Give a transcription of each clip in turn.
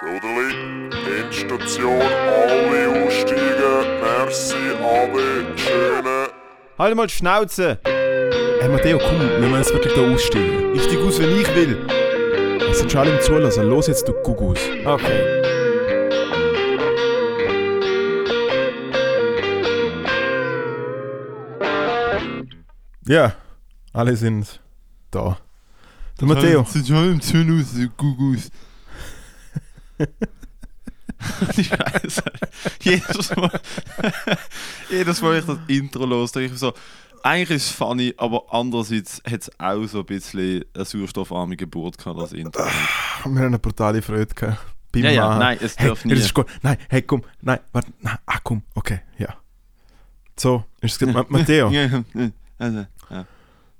Soderli, Endstation, alle aussteigen. Merci, alle, schöne. Halt mal die Schnauze! Hey Matteo, komm, wir müssen jetzt wirklich da aussteigen. Ich steig aus, wenn ich will. Es sind schon alle im Zulassen. Los jetzt, du Gugus. Okay. Ja, alle sind da. Der Matteo. Sind schon im Zulass, du Gugus. Die Scheiße. jedes Mal, jedes Mal, wenn ich das Intro los, denke ich so, eigentlich ist es funny, aber andererseits hat es auch so ein bisschen eine sauerstoffarme Geburt gehabt, das Intro. Wir haben eine brutale Freude gehabt. Beim Ja, ja, nein, es hey, darf nie. ist gut. Nein, hey, komm. Nein, warte. Nein, ah, komm. Okay, ja. So, ist es Matteo. Also, ja.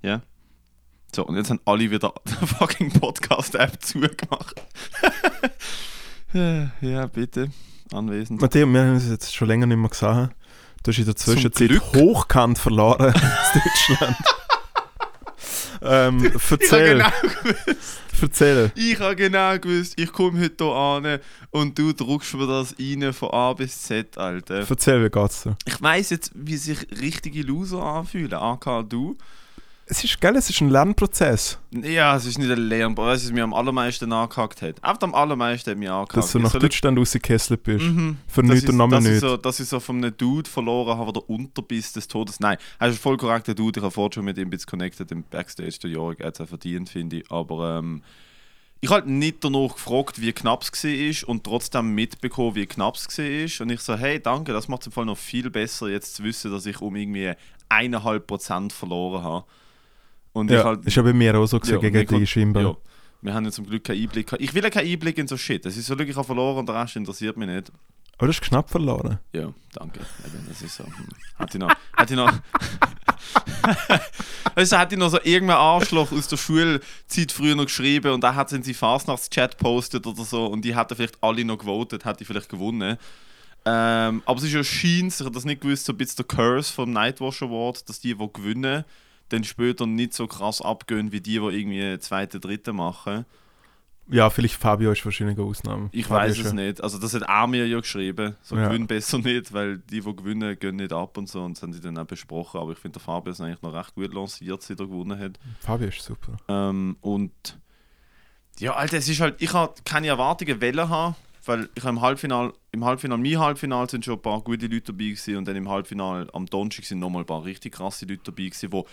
ja. So, und jetzt haben alle wieder die fucking Podcast-App zugemacht. Ja, bitte. Anwesend. Matteo, wir haben uns jetzt schon länger nicht mehr gesehen. Du hast in der Zwischenzeit hochkant verloren aus Deutschland. ähm, Ich habe erzähl, genau gewusst. Ich habe genau gewusst, ich komme heute hier an und du druckst mir das rein von A bis Z, Alter. Erzähl, wie geht's dir? Ich weiss jetzt, wie sich richtige Loser anfühlen. AK, du. Es ist, gell, es ist ein Lernprozess. Ja, es ist nicht ein du, was mir am allermeisten angehackt hat. Einfach am allermeisten hat mir angehackt. Dass du nach soll- Deutschland rausgekesselt bist. Mhm. Für dass nichts ich, und nochmal nichts. so, dass ich so von einem Dude verloren habe, der Unterbiss des Todes. Nein, er ist voll korrekter Dude. Ich habe vorhin schon mit ihm connected im Backstage. Der Jörg hat es auch verdient, finde ich. Aber ähm, ich habe halt nicht danach gefragt, wie knapp es war und trotzdem mitbekommen, wie knapp es war. Und ich so, hey, danke, das macht es im Fall noch viel besser, jetzt zu wissen, dass ich um irgendwie 1,5% verloren habe. Und ich Ja, halt, ist ja bei mir auch so gewesen, Ja, gegen die scheinbar. ja. Wir haben ja zum Glück keinen Einblick. gehabt. Ich will ja keinen Einblick in so Shit. Es ist so wirklich, ich verloren und der Rest interessiert mich nicht. Aber du hast knapp verloren. Ja, danke. Eben, das ist so. Hm. Hat ich noch. Hat ich noch. du, hat ich noch so irgendein Arschloch aus der Schulzeit früher noch geschrieben und da hat es in seinen Fastnachts-Chat postet oder so und die hätten vielleicht alle noch gewotet, hätte ich vielleicht gewonnen. Ähm, aber es ist ja scheint, ich habe das nicht gewusst, so ein bisschen der Curse vom Nightwatch Award, dass die, die gewinnen, dann später nicht so krass abgehen wie die, die irgendwie zweite, dritte machen. Ja, vielleicht Fabio ist wahrscheinlich eine Ausnahme. Ich Fabio weiß es ja- nicht. Also das hat auch mir ja geschrieben. So Ja. gewinn besser nicht, weil die, die gewinnen, gehen nicht ab und so. Und das haben sie dann auch besprochen. Aber ich finde, der Fabio ist eigentlich noch recht gut lanciert, seit er gewonnen hat. Fabio ist super. Ähm, und ja, Alter, es ist halt, ich habe keine Erwartungen wollen haben, weil ich habe im Halbfinal, im Halbfinal, mein Halbfinal sind schon ein paar gute Leute dabei gewesen und dann im Halbfinal am Donnerstag sind nochmal ein paar richtig krasse Leute dabei gewesen, wo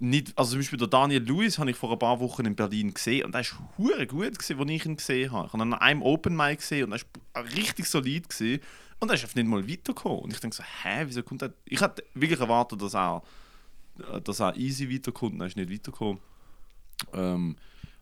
nicht, also zum Beispiel der Daniel Lewis habe ich vor ein paar Wochen in Berlin gesehen und der ist hure gut gewesen, als ich ihn gesehen habe. Ich habe ihn an einem Open Mic gesehen und er ist richtig solid gewesen und er ist einfach nicht mal weitergekommen. Und ich denke so, hä, wieso kommt er? Ich hatte wirklich erwartet, dass er, dass er easy weiterkommt und er ist nicht weitergekommen. Ähm,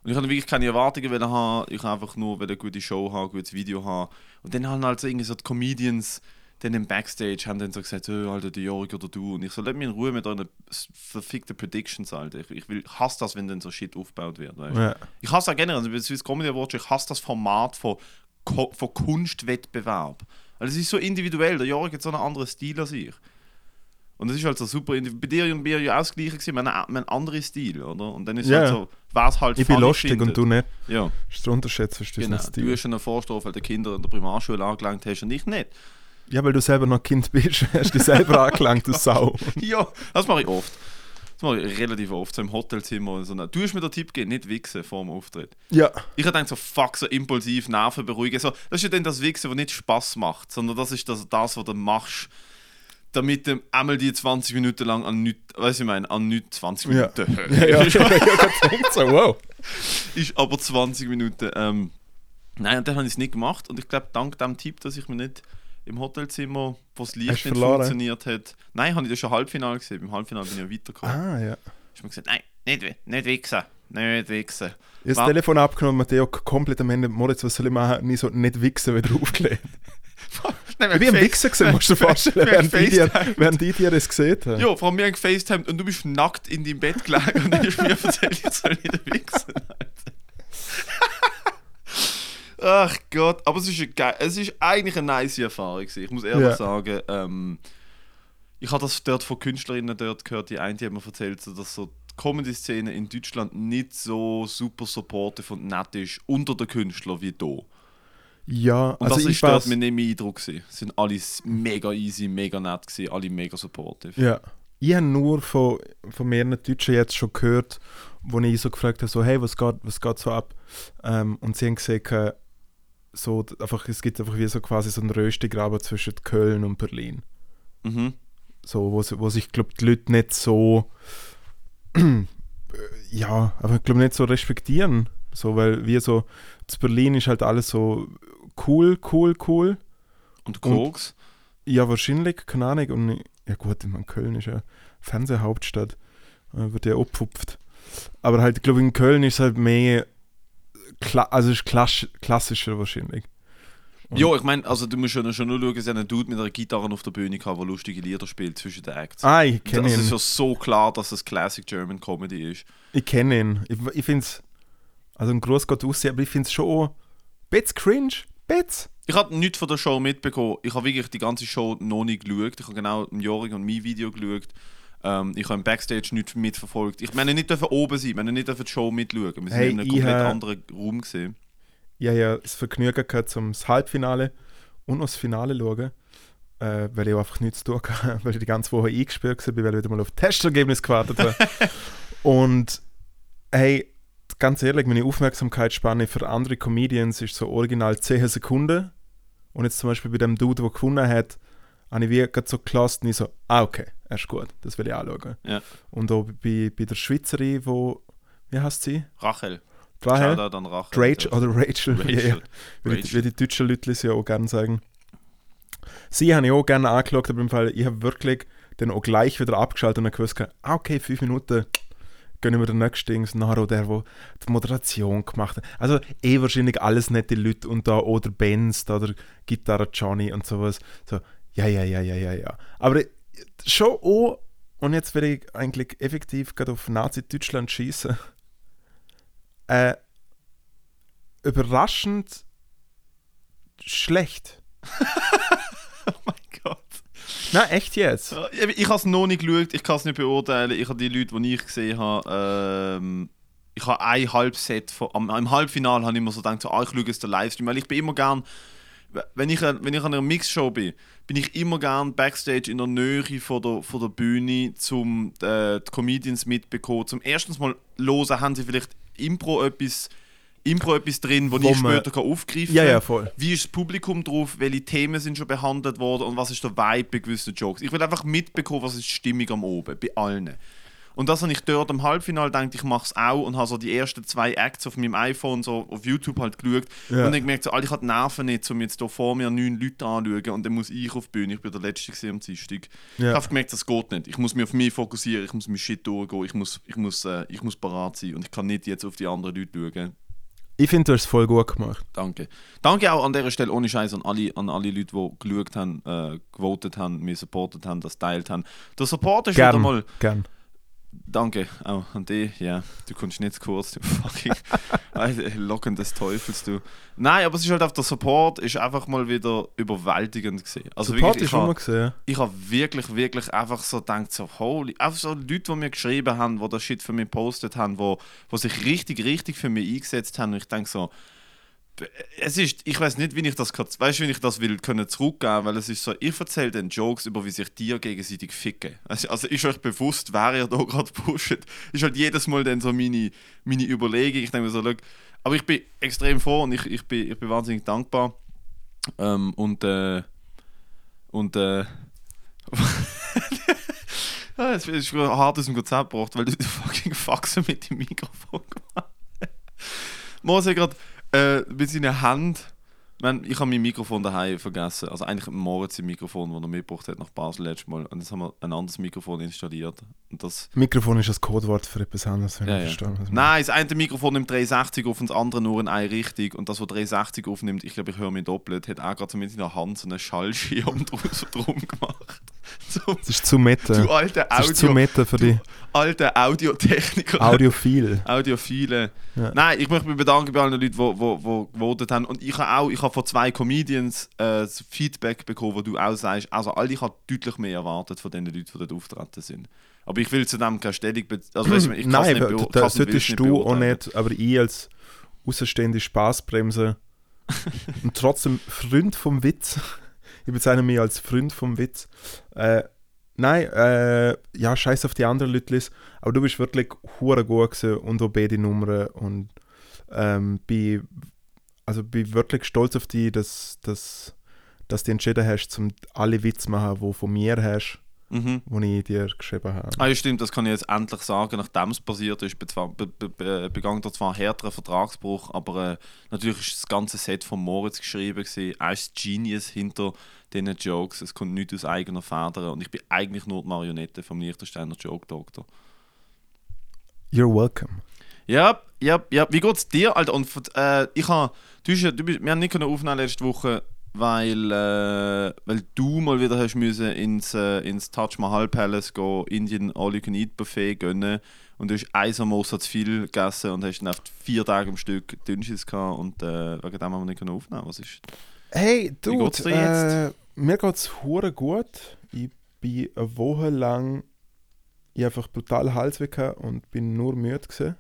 und ich hatte wirklich keine Erwartungen haben. Ich wollte einfach nur eine gute Show haben, ein gutes Video haben. Und dann haben halt so irgendwie so die Comedians dann im Backstage haben dann so gesagt, oh, Alter, der Jörg oder du. Und ich so, lass mich in Ruhe mit euren verfickten Predictions, Alter. Ich, ich will, hasse das, wenn dann so Shit aufgebaut wird. Weißt? Ja. Ich hasse auch generell, also Swiss Comedy Awards, ich hasse das Format von, Ko von Kunstwettbewerb. Weil es ist so individuell, der Jörg hat so einen anderen Stil als ich. Und es ist halt so super, bei dir und mir ja auch das gleiche gewesen, wir haben einen- anderen Stil, oder? Und dann ist es Ja. halt so, es halt Ich bin lustig findet. und du nicht. Ja, Das ist der Unterschied zwischen genau. unseren Du Stil. hast schon einen Vorstoff, weil du Kinder in der Primarschule angelangt hast und ich nicht. Ja, weil du selber noch Kind bist, hast dich selber angelangt, du Sau. ja, das mache ich oft. Das mache ich relativ oft, so im Hotelzimmer. und So. Du hast mir den Tipp gegeben, nicht wichsen vor dem Auftritt. Ja, Ich habe gedacht, so fuck, so impulsiv, Nerven beruhigen. So, das ist ja dann das Wichsen, was nicht Spaß macht, sondern das ist das, das was du machst, damit du einmal die 20 Minuten lang an nichts, weißt du, ich meine, an nichts 20 Ja. Minuten ja, ja. ich habe gedacht so, wow. ist aber 20 Minuten. Ähm, nein, und dann habe ich es nicht gemacht. Und ich glaube, dank dem Tipp, dass ich mir nicht im Hotelzimmer, wo das Licht Hast nicht verloren? funktioniert hat. Nein, habe ich das schon Halbfinale gesehen. Beim Halbfinale bin ich ja weitergekommen. Ah, ja. Ich habe gesagt, nein, nicht, nicht wichsen. Nicht wichsen. Ich habe das? Telefon abgenommen, Matteo komplett am Ende, Moritz, was soll ich machen? Nie so nicht wichsen wieder aufgelegt. Nein, Ich bin am Wichsen gesehen, musst du dir vorstellen, während die, dir, während die dir das gesehen haben. Ja, vor haben gefacetimed und du bist nackt in deinem Bett gelegen und dann hast du mir erzählt, ich soll nicht wichsen. Ach Gott, aber es ist, eine es ist eigentlich eine nice Erfahrung. gewesen. Ich muss ehrlich Ja. sagen, ähm, ich habe das dort von Künstlerinnen dort gehört, die eine die hat mir erzählt, so, dass so die Comedy-Szene in Deutschland nicht so super supportive und nett ist unter den Künstlern wie hier. Ja, Und also das ich ist dort weiß, mein mein Eindruck gewesen. Es sind alle mega easy, mega nett gewesen, alle mega supportive. Ja. Ich habe nur von, von mehreren Deutschen jetzt schon gehört, wo ich so gefragt habe, so, hey, was geht, was geht so ab? Ähm, und sie haben gesagt, so, einfach, es gibt einfach wie so quasi so einen Röstigraben zwischen Köln und Berlin. Mhm. So, wo, wo sich, glaube die Leute nicht so, ja, aber ich glaube nicht so respektieren. So, weil wir so, zu Berlin ist halt alles so cool, cool, cool. Und Koks? Ja, wahrscheinlich, keine Ahnung. Und, ja gut, ich meine, Köln ist ja Fernsehhauptstadt. Äh, wird ja abgepfupft. Aber halt, ich glaube, in Köln ist halt mehr, kla also ist klass klassischer wahrscheinlich. Und- Ja, ich meine, also du musst schon, schon nur schauen, sie haben einen Dude mit einer Gitarre auf der Bühne gehabt, der lustige Lieder spielt zwischen den Acts. Ah, ich kenne das ihn. ist ja so klar, dass das Classic German Comedy ist. Ich kenne ihn. Ich, ich finde es, also ein Gruß geht raus, aber ich finde es schon bisschen cringe. Bisschen. Ich habe nichts von der Show mitbekommen. Ich habe wirklich die ganze Show noch nicht geschaut. Ich habe genau im Joring und mein Video geschaut. Ähm, ich habe im Backstage nichts mitverfolgt. Ich meine nicht dürfen oben sein, wir haben nicht dürfen die Show mitschauen. Wir sind Hey, in einem komplett ha- anderen Raum gesehen. Ich habe ja das Vergnügen gehabt, zum Halbfinale und noch das Finale schauen. Äh, weil ich auch einfach nichts zu tun hatte, weil ich die ganze Woche eingesperrt war, weil ich wieder mal auf Testergebnis gewartet habe. und hey, ganz ehrlich, meine Aufmerksamkeitsspanne für andere Comedians ist so original 10 Sekunden. Und jetzt zum Beispiel bei dem Dude, der gewonnen hat, habe ich wie gerade so gelassen und ich so, ah, okay, er ist gut, das will ich auch schauen. Ja. Und auch bei, bei der Schweizerin, wo, wie heißt sie? Rachel. An Rachel. Rachel oder Rachel, wie- Rachel. wie, die, Rachel. wie die deutschen Leute es ja auch gerne sagen. Sie habe ich auch gerne angeschaut, aber im Fall, ich habe wirklich dann auch gleich wieder abgeschaltet und dann gewusst, ah, okay, fünf Minuten gönnen wir den nächsten Dings. Auch der, der die Moderation gemacht hat. Also eh wahrscheinlich alles nette Leute und da oder Benz, da der Gitarre Johnny und sowas. So, ja, ja, ja, ja, ja, ja. Aber äh, schon auch, und jetzt werde ich eigentlich effektiv gerade auf Nazi-Deutschland schießen. Äh, überraschend schlecht. Oh mein Gott. Nein, echt jetzt. Ich, ich habe es noch nicht geschaut, ich kann es nicht beurteilen. Ich habe die Leute, die ich gesehen habe, ähm, ich habe ein Halbset von, am, im Halbfinale habe ich immer so gedacht, so, ah, ich schaue jetzt den Livestream, weil ich bin immer gern, wenn ich, wenn ich an einer Mixshow bin, bin ich immer gern Backstage in der Nähe von der, von der Bühne, zum äh, die Comedians mitbekommen. Zum ersten Mal hören, haben sie vielleicht Impro etwas, Impro etwas drin, wo, Wo ich später kann aufgreifen Ja, kann. ja, voll. Wie ist das Publikum drauf? Welche Themen sind schon behandelt worden? Und was ist der Vibe bei gewissen Jokes? Ich will einfach mitbekommen, was ist die Stimmung am Oben, bei allen. Und das habe ich dort im Halbfinale gedacht, ich mache es auch und habe so die ersten zwei Acts auf meinem iPhone so auf YouTube halt geschaut. Ja. Und dann gemerkt, so, Alter, ich habe die Nerven nicht, um jetzt hier vor mir neun Leute anzuschauen und dann muss ich auf die Bühne. Ich bin der Letzte am Dienstag. Ich Ja. habe gemerkt, das geht nicht. Ich muss mich auf mich fokussieren, ich muss mein Shit durchgehen, ich muss, ich muss, äh, ich muss parat sein und ich kann nicht jetzt auf die anderen Leute schauen. Ich finde, du hast es voll gut gemacht. Danke. Danke auch an dieser Stelle ohne Scheiß an alle, an alle Leute, die geschaut haben, äh, gewotet haben, mir supportet haben, das teilt haben. Der Support ist wieder Gern, mal. gern. Danke auch an dich. Ja, du kommst nicht zu kurz, du fucking Alter, Locken des Teufels, du. Nein, aber es ist halt auf der Support ist einfach mal wieder überwältigend gesehen. Also Support wirklich, ist ich mal habe gesehen. ich hab wirklich, wirklich einfach so gedacht, so holy, einfach so Leute, die mir geschrieben haben, die das Shit für mich gepostet haben, wo, wo sich richtig, richtig für mich eingesetzt haben und ich denke so, es ist, ich weiß nicht, wie ich das kann, weißt, wie ich das will können zurückgeben, weil es ist so, ich erzähle den Jokes über, wie sich Tiere gegenseitig ficken. Also, also ist euch bewusst, wer ihr da gerade pusht, ist halt jedes Mal dann so meine, meine Überlegung. Ich denke mir so, look, aber ich bin extrem froh und ich, ich, bin, ich bin wahnsinnig dankbar. Ähm, und äh, und äh, ja, es ist hart aus dem Konzept gebracht, weil du die fucking Faxen mit dem Mikrofon gemacht hast. Mo hat gerade äh, mit seiner Hand. Ich, meine, ich habe mein Mikrofon daheim vergessen. Also eigentlich Moritz sein Mikrofon, das er mitgebracht hat nach Basel letztes Mal. Und jetzt haben wir ein anderes Mikrofon installiert. Und das, Mikrofon ist das Codewort für etwas anderes, wenn Ja, ich ja. verstehe. was man- Nein, das eine Mikrofon nimmt 360 auf und das andere nur in eine Richtung. Und das, was 360 aufnimmt, ich glaube, ich höre mich doppelt, hat auch gerade so mit seiner Hand so einen Schallschirm drum, so drum gemacht. So, Das ist zu meta. du alter Das ist zu Audio, meta für die alter Audiotechniker. Audiophil. Audiophile. Ja. Nein, ich möchte mich bedanken bei allen Leuten, die, die, gewotet haben. Und ich habe auch, ich habe von zwei Comedians äh, Feedback bekommen, wo du auch sagst, also alle, ich habe deutlich mehr erwartet von den Leuten, die dort auftreten sind. Aber ich will zu dem keine Stellung. Also, weißt du, ich Nein, nicht da, da solltest du auch nicht, aber ich als außenstehende Spaßbremse und trotzdem Freund vom Witz. Ich bezeichne mich als Freund vom Witz. Äh, nein, äh, ja, scheiß auf die anderen Leute, aber du bist wirklich hure gut gewesen und auch beide Nummern. Und ähm, bin, also bin wirklich stolz auf dich, dass, dass, dass du entschieden hast, um alle Witze zu machen, die von mir hast, Mhm. die ich dir geschrieben habe. Ah ja, stimmt, das kann ich jetzt endlich sagen, nachdem es passiert ist, be zwar- be be be begangen da zwar einen härteren Vertragsbruch, aber äh, natürlich ist das ganze Set von Moritz geschrieben gewesen. Er ist Genius hinter diesen Jokes, es kommt nicht aus eigener Feder und ich bin eigentlich nur die Marionette vom Liechtensteiner Joke Doctor. You're welcome. Ja, ja, ja. Wie geht's dir, Alter? Und äh, ich habe, du, du wir haben nicht aufnehmen letzte Woche, weil, äh, weil du mal wieder hast müssen ins, äh, ins Taj Mahal Palace gehen, Indian All You Can Eat Buffet gönnen und du hast ein Samosa zu viel gegessen und hast dann vier Tage am Stück Dünnschiss gehabt und äh, wegen dem haben wir nicht aufnehmen. Was ist? Hey, Wie geht's dir jetzt? äh, mir geht's hure gut. Ich bin eine Woche lang ich einfach brutal Halsweh und bin nur müde gewesen.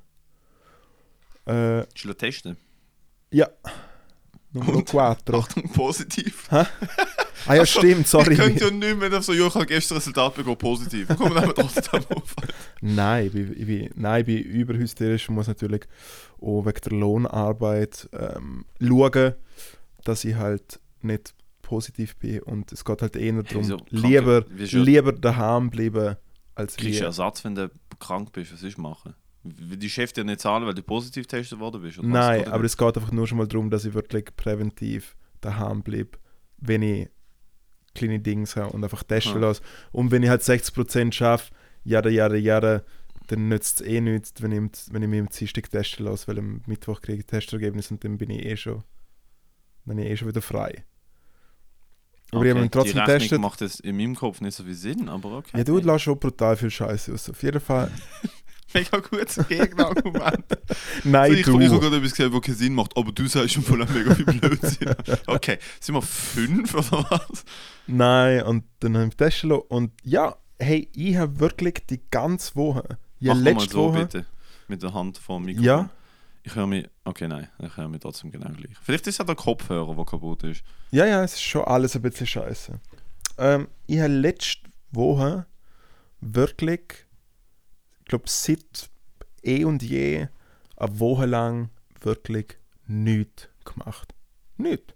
Äh, Ist testen? ja. Nummer Und? 4. Achtung, positiv. Ah ja, stimmt, Ich sorry. könnte ja nicht mehr so, ja, ich habe gestern Resultat bekommen, positiv. Kommen wir trotzdem auf. Nein, ich bin, ich bin, nein, ich bin überhysterisch und muss natürlich auch wegen der Lohnarbeit ähm, schauen, dass ich halt nicht positiv bin. Und es geht halt eher darum? Kranke- lieber, lieber daheim bleiben, als Kriegst du wir. Ersatz, wenn du krank bist? Was du machen? Die Chef dir nicht zahlen, weil du positiv getestet worden bist? Nein, aber es geht einfach nur schon mal darum, dass ich wirklich präventiv daheim bleibe, wenn ich kleine Dings habe und einfach testen Ah. lasse. Und wenn ich halt 60% schaffe, jada, jada, jada, dann nützt es eh nichts, wenn ich, wenn ich mich am Dienstag testen lasse, weil am Mittwoch kriege ich Testergebnis und dann bin ich eh schon, dann bin ich eh schon wieder frei. Aber ich habe ihn trotzdem die getestet. macht das in meinem Kopf nicht so viel Sinn, aber okay. Ja, du lässt schon brutal viel Scheiße aus. Auf jeden Fall. Mega gutes Gegenargument. Nein, also ich, du. ich habe gerade etwas gesehen, was keinen Sinn macht, aber du sagst schon voll mega viel Blödsinn. Okay, sind wir fünf oder was? Nein, und dann habe ich testen lassen. Und ja, hey, ich habe wirklich die ganze Woche, ja, Mach mal letzte so Woche, bitte. Mit der Hand vor dem Mikrofon. Ja. Ich höre mich. Okay, nein, ich höre mich trotzdem genau gleich. Vielleicht ist es ja der Kopfhörer, der kaputt ist. Ja, ja, es ist schon alles ein bisschen scheiße. Ähm, ich habe letzte Woche wirklich, ich glaube, seit eh und je eine Woche lang wirklich nichts gemacht. Nichts.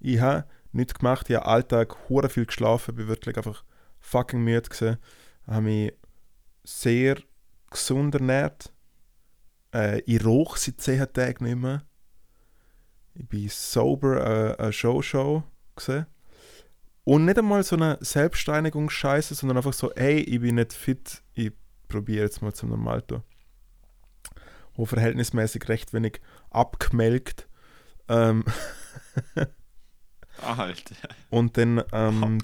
Ich habe nichts gemacht, ich habe Alltag hure viel geschlafen, bin wirklich einfach fucking müde gewesen. habe mich sehr gesund ernährt. Äh, ich rauche seit 10 Tagen nicht mehr. Ich bin sober äh, eine Show-Show gesehen. Und nicht einmal so eine Selbstreinigungsscheiße, sondern einfach so, hey, ich bin nicht fit, ich probiere jetzt mal zum Normal zu. Wo verhältnismäßig recht wenig abgemelkt. Ähm, Alter. und dann, ähm,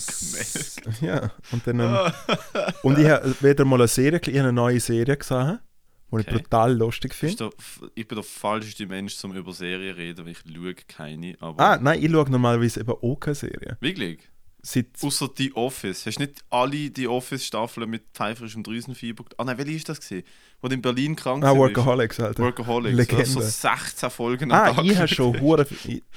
ja, und dann, ähm, und ich habe wieder mal eine Serie, ich habe eine neue Serie gesehen, die ich Okay. brutal lustig finde. ich bin der falscheste Mensch, zum über Serien reden, weil ich schaue keine. Aber Ah, nein, ich schaue normalerweise eben auch keine Serie. Wirklich? Seit, Außer The Office. Hast du nicht alle Die Office-Staffeln mit pfeiferischem Drüsenfieber? Ah nein, welche ist das gesehen? Wo du in Berlin krank ah? Workaholics, Alter. Workaholics. Legende. So 16 Folgen am Ah, Tag. ich habe schon hure,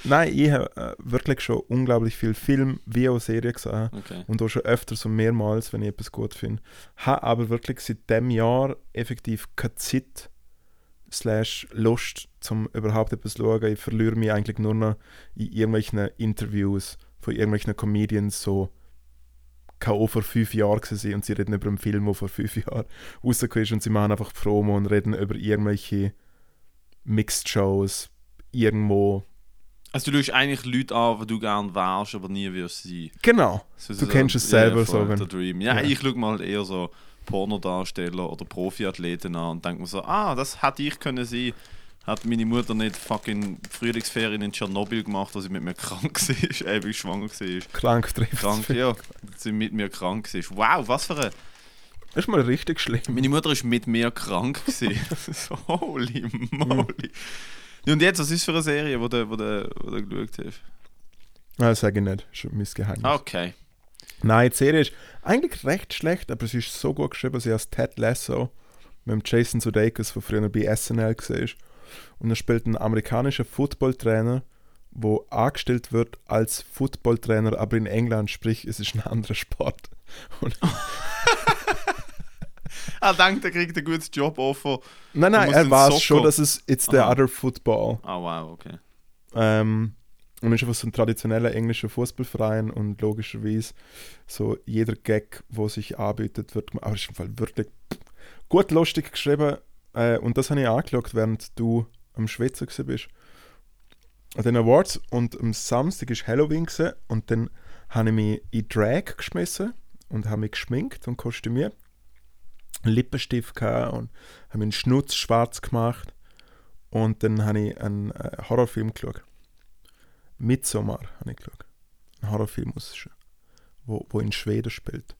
nein, ich habe äh, wirklich schon unglaublich viel Film wie auch Serien gesehen Okay. und auch schon öfters und mehrmals, wenn ich etwas gut finde. Habe aber wirklich seit dem Jahr effektiv keine Zeit slash Lust, zum überhaupt etwas zu schauen. Ich verliere mich eigentlich nur noch in irgendwelchen Interviews von irgendwelchen Comedians, so auch vor fünf Jahren gewesen sein und sie reden über einen Film, der vor fünf Jahren rausgekommen ist und sie machen einfach Promo und reden über irgendwelche Mixed Shows irgendwo. Also du schaust eigentlich Leute an, die du gerne wärst, aber nie wirst sein. Genau. So, Du kennst es selber voll, so, wenn-. Ja, Ja. ich schaue mal halt eher so Pornodarsteller oder Profiathleten an und denke mir so, ah, das hätte ich können sein. Hat meine Mutter nicht fucking Frühlingsferien in Tschernobyl gemacht, als sie mit mir krank war, ewig schwanger war. Krank trifft Krank, ja. Sie mit mir krank war. Wow, was für eine... Das ist mal richtig schlimm. Meine Mutter ist mit mir krank so, holy moly. Ja, Und jetzt, was ist für eine Serie, wo du, wo du, wo du geschaut hast? Nein, das sage ich nicht. Das ist mein Geheimnis. Okay. Nein, die Serie ist eigentlich recht schlecht, aber es ist so gut geschrieben, sie heißt Ted Lasso mit dem Jason Sudeikis, der früher bei SNL war. Und er spielt einen amerikanischen Footballtrainer, wo angestellt wird als Footballtrainer, aber in England, sprich, es ist ein anderer Sport. Und, Er denkt, er kriegt ein gutes Joboffer. nein, Du nein, musst er weiß schon, dass es it's the Aha. other football. Ah, wow, okay. Ähm, und ist einfach so ein traditioneller englischer Fußballverein und logischerweise so jeder Gag, wo sich anbietet, wird gemacht. Aber ist im Fall wirklich gut lustig geschrieben. Äh, und das habe ich angeschaut, während du am gewesen bist. An den Awards und am Samstag war Halloween gewesen, und dann habe ich mich in Drag geschmissen und habe mich geschminkt und kostümiert. Einen Lippenstift gehabt und habe meinen Schnutz schwarz gemacht. Und dann habe ich einen äh, Horrorfilm geschaut. Midsommar habe ich geschaut. Ein Horrorfilm, wo, wo in Schweden spielt.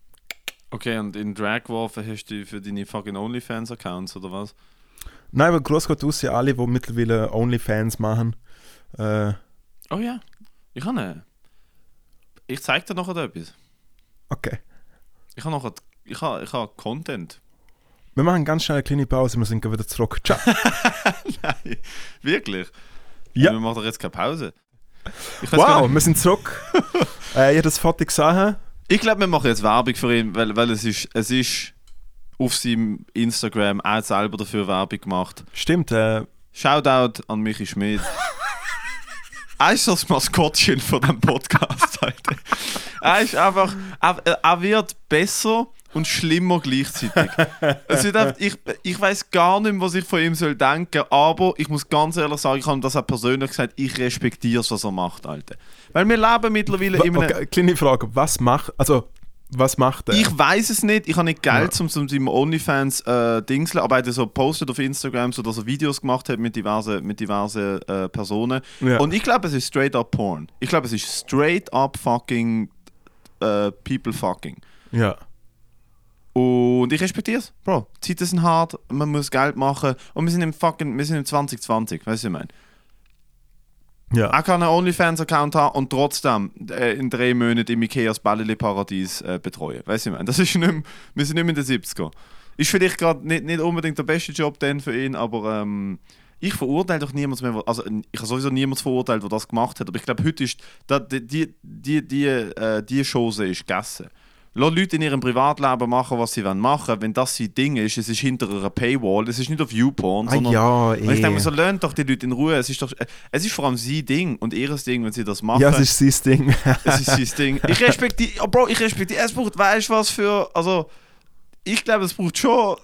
Okay, und in Drag geworfen hast du für deine fucking OnlyFans-Accounts oder was? Nein, aber groß geht aus, ja alle, die mittlerweile Onlyfans machen. Äh, Oh ja, ich habe. Ich zeig dir nachher etwas. okay. Ich habe nachher, ich habe, ich habe Content. Wir machen ganz schnell eine kleine Pause, wir sind wieder zurück. Ciao. Nein, wirklich? Ja. Wir machen doch jetzt keine Pause. Wow, wir sind zurück. äh, ich habe das Foto gesehen. Ich glaube, wir machen jetzt Werbung für ihn, weil, weil es, ist, es ist auf seinem Instagram auch selber dafür Werbung gemacht. Stimmt, äh, Shoutout an Michi Schmidt. er ist das Maskottchen von dem Podcast heute. Er ist einfach, er, er wird besser und schlimmer gleichzeitig. Es wird einfach, ich ich weiß gar nicht mehr, was ich von ihm soll denken, aber ich muss ganz ehrlich sagen, ich habe das auch persönlich gesagt, ich respektiere es, was er macht, Alter. Weil wir leben mittlerweile wa- in einem... okay, kleine Frage, was macht, also, was macht er? Ich weiß es nicht. Ich habe nicht Geld, Ja. um zum seinem OnlyFans äh, Dingseln, aber er hat so postet auf Instagram, so dass er Videos gemacht hat mit diversen, mit diversen äh, Personen. Ja. Und ich glaube, es ist straight up Porn. Ich glaube, es ist straight up fucking äh, people fucking. ja. Und ich respektiere es. Bro, die Zeiten sind hart, man muss Geld machen und wir sind im fucking, wir sind im 2020, weißt du, was ich meine? Ja. Er kann einen OnlyFans-Account haben und trotzdem äh, in drei Monaten im Ikeas Bälleli-Paradies äh, betreuen. Weißt du, ich meine? Das ist nicht mehr, wir sind nicht mehr in den 70er. Ist vielleicht gerade nicht, nicht unbedingt der beste Job dann für ihn, aber ähm, ich verurteile doch niemand mehr. Also, ich habe sowieso niemand verurteilt, der das gemacht hat, aber ich glaube, heute ist da, die, die, die, die, äh, die Chance ist gegessen. Lass Leute in ihrem Privatleben machen, was sie wollen machen. Wenn das sein Ding ist, es ist hinter einer Paywall, es ist nicht auf YouPorn, Ah, sondern ja, und ich denke mir eh. so, lernt doch die Leute in Ruhe. Es ist, doch, äh, es ist vor allem sein Ding und ihres Ding, wenn sie das machen. Ja, es ist sein Ding. es ist sein Ding. Ich respektiere, oh Bro, ich respektiere, es braucht, weißt du was für, also, ich glaube, es braucht schon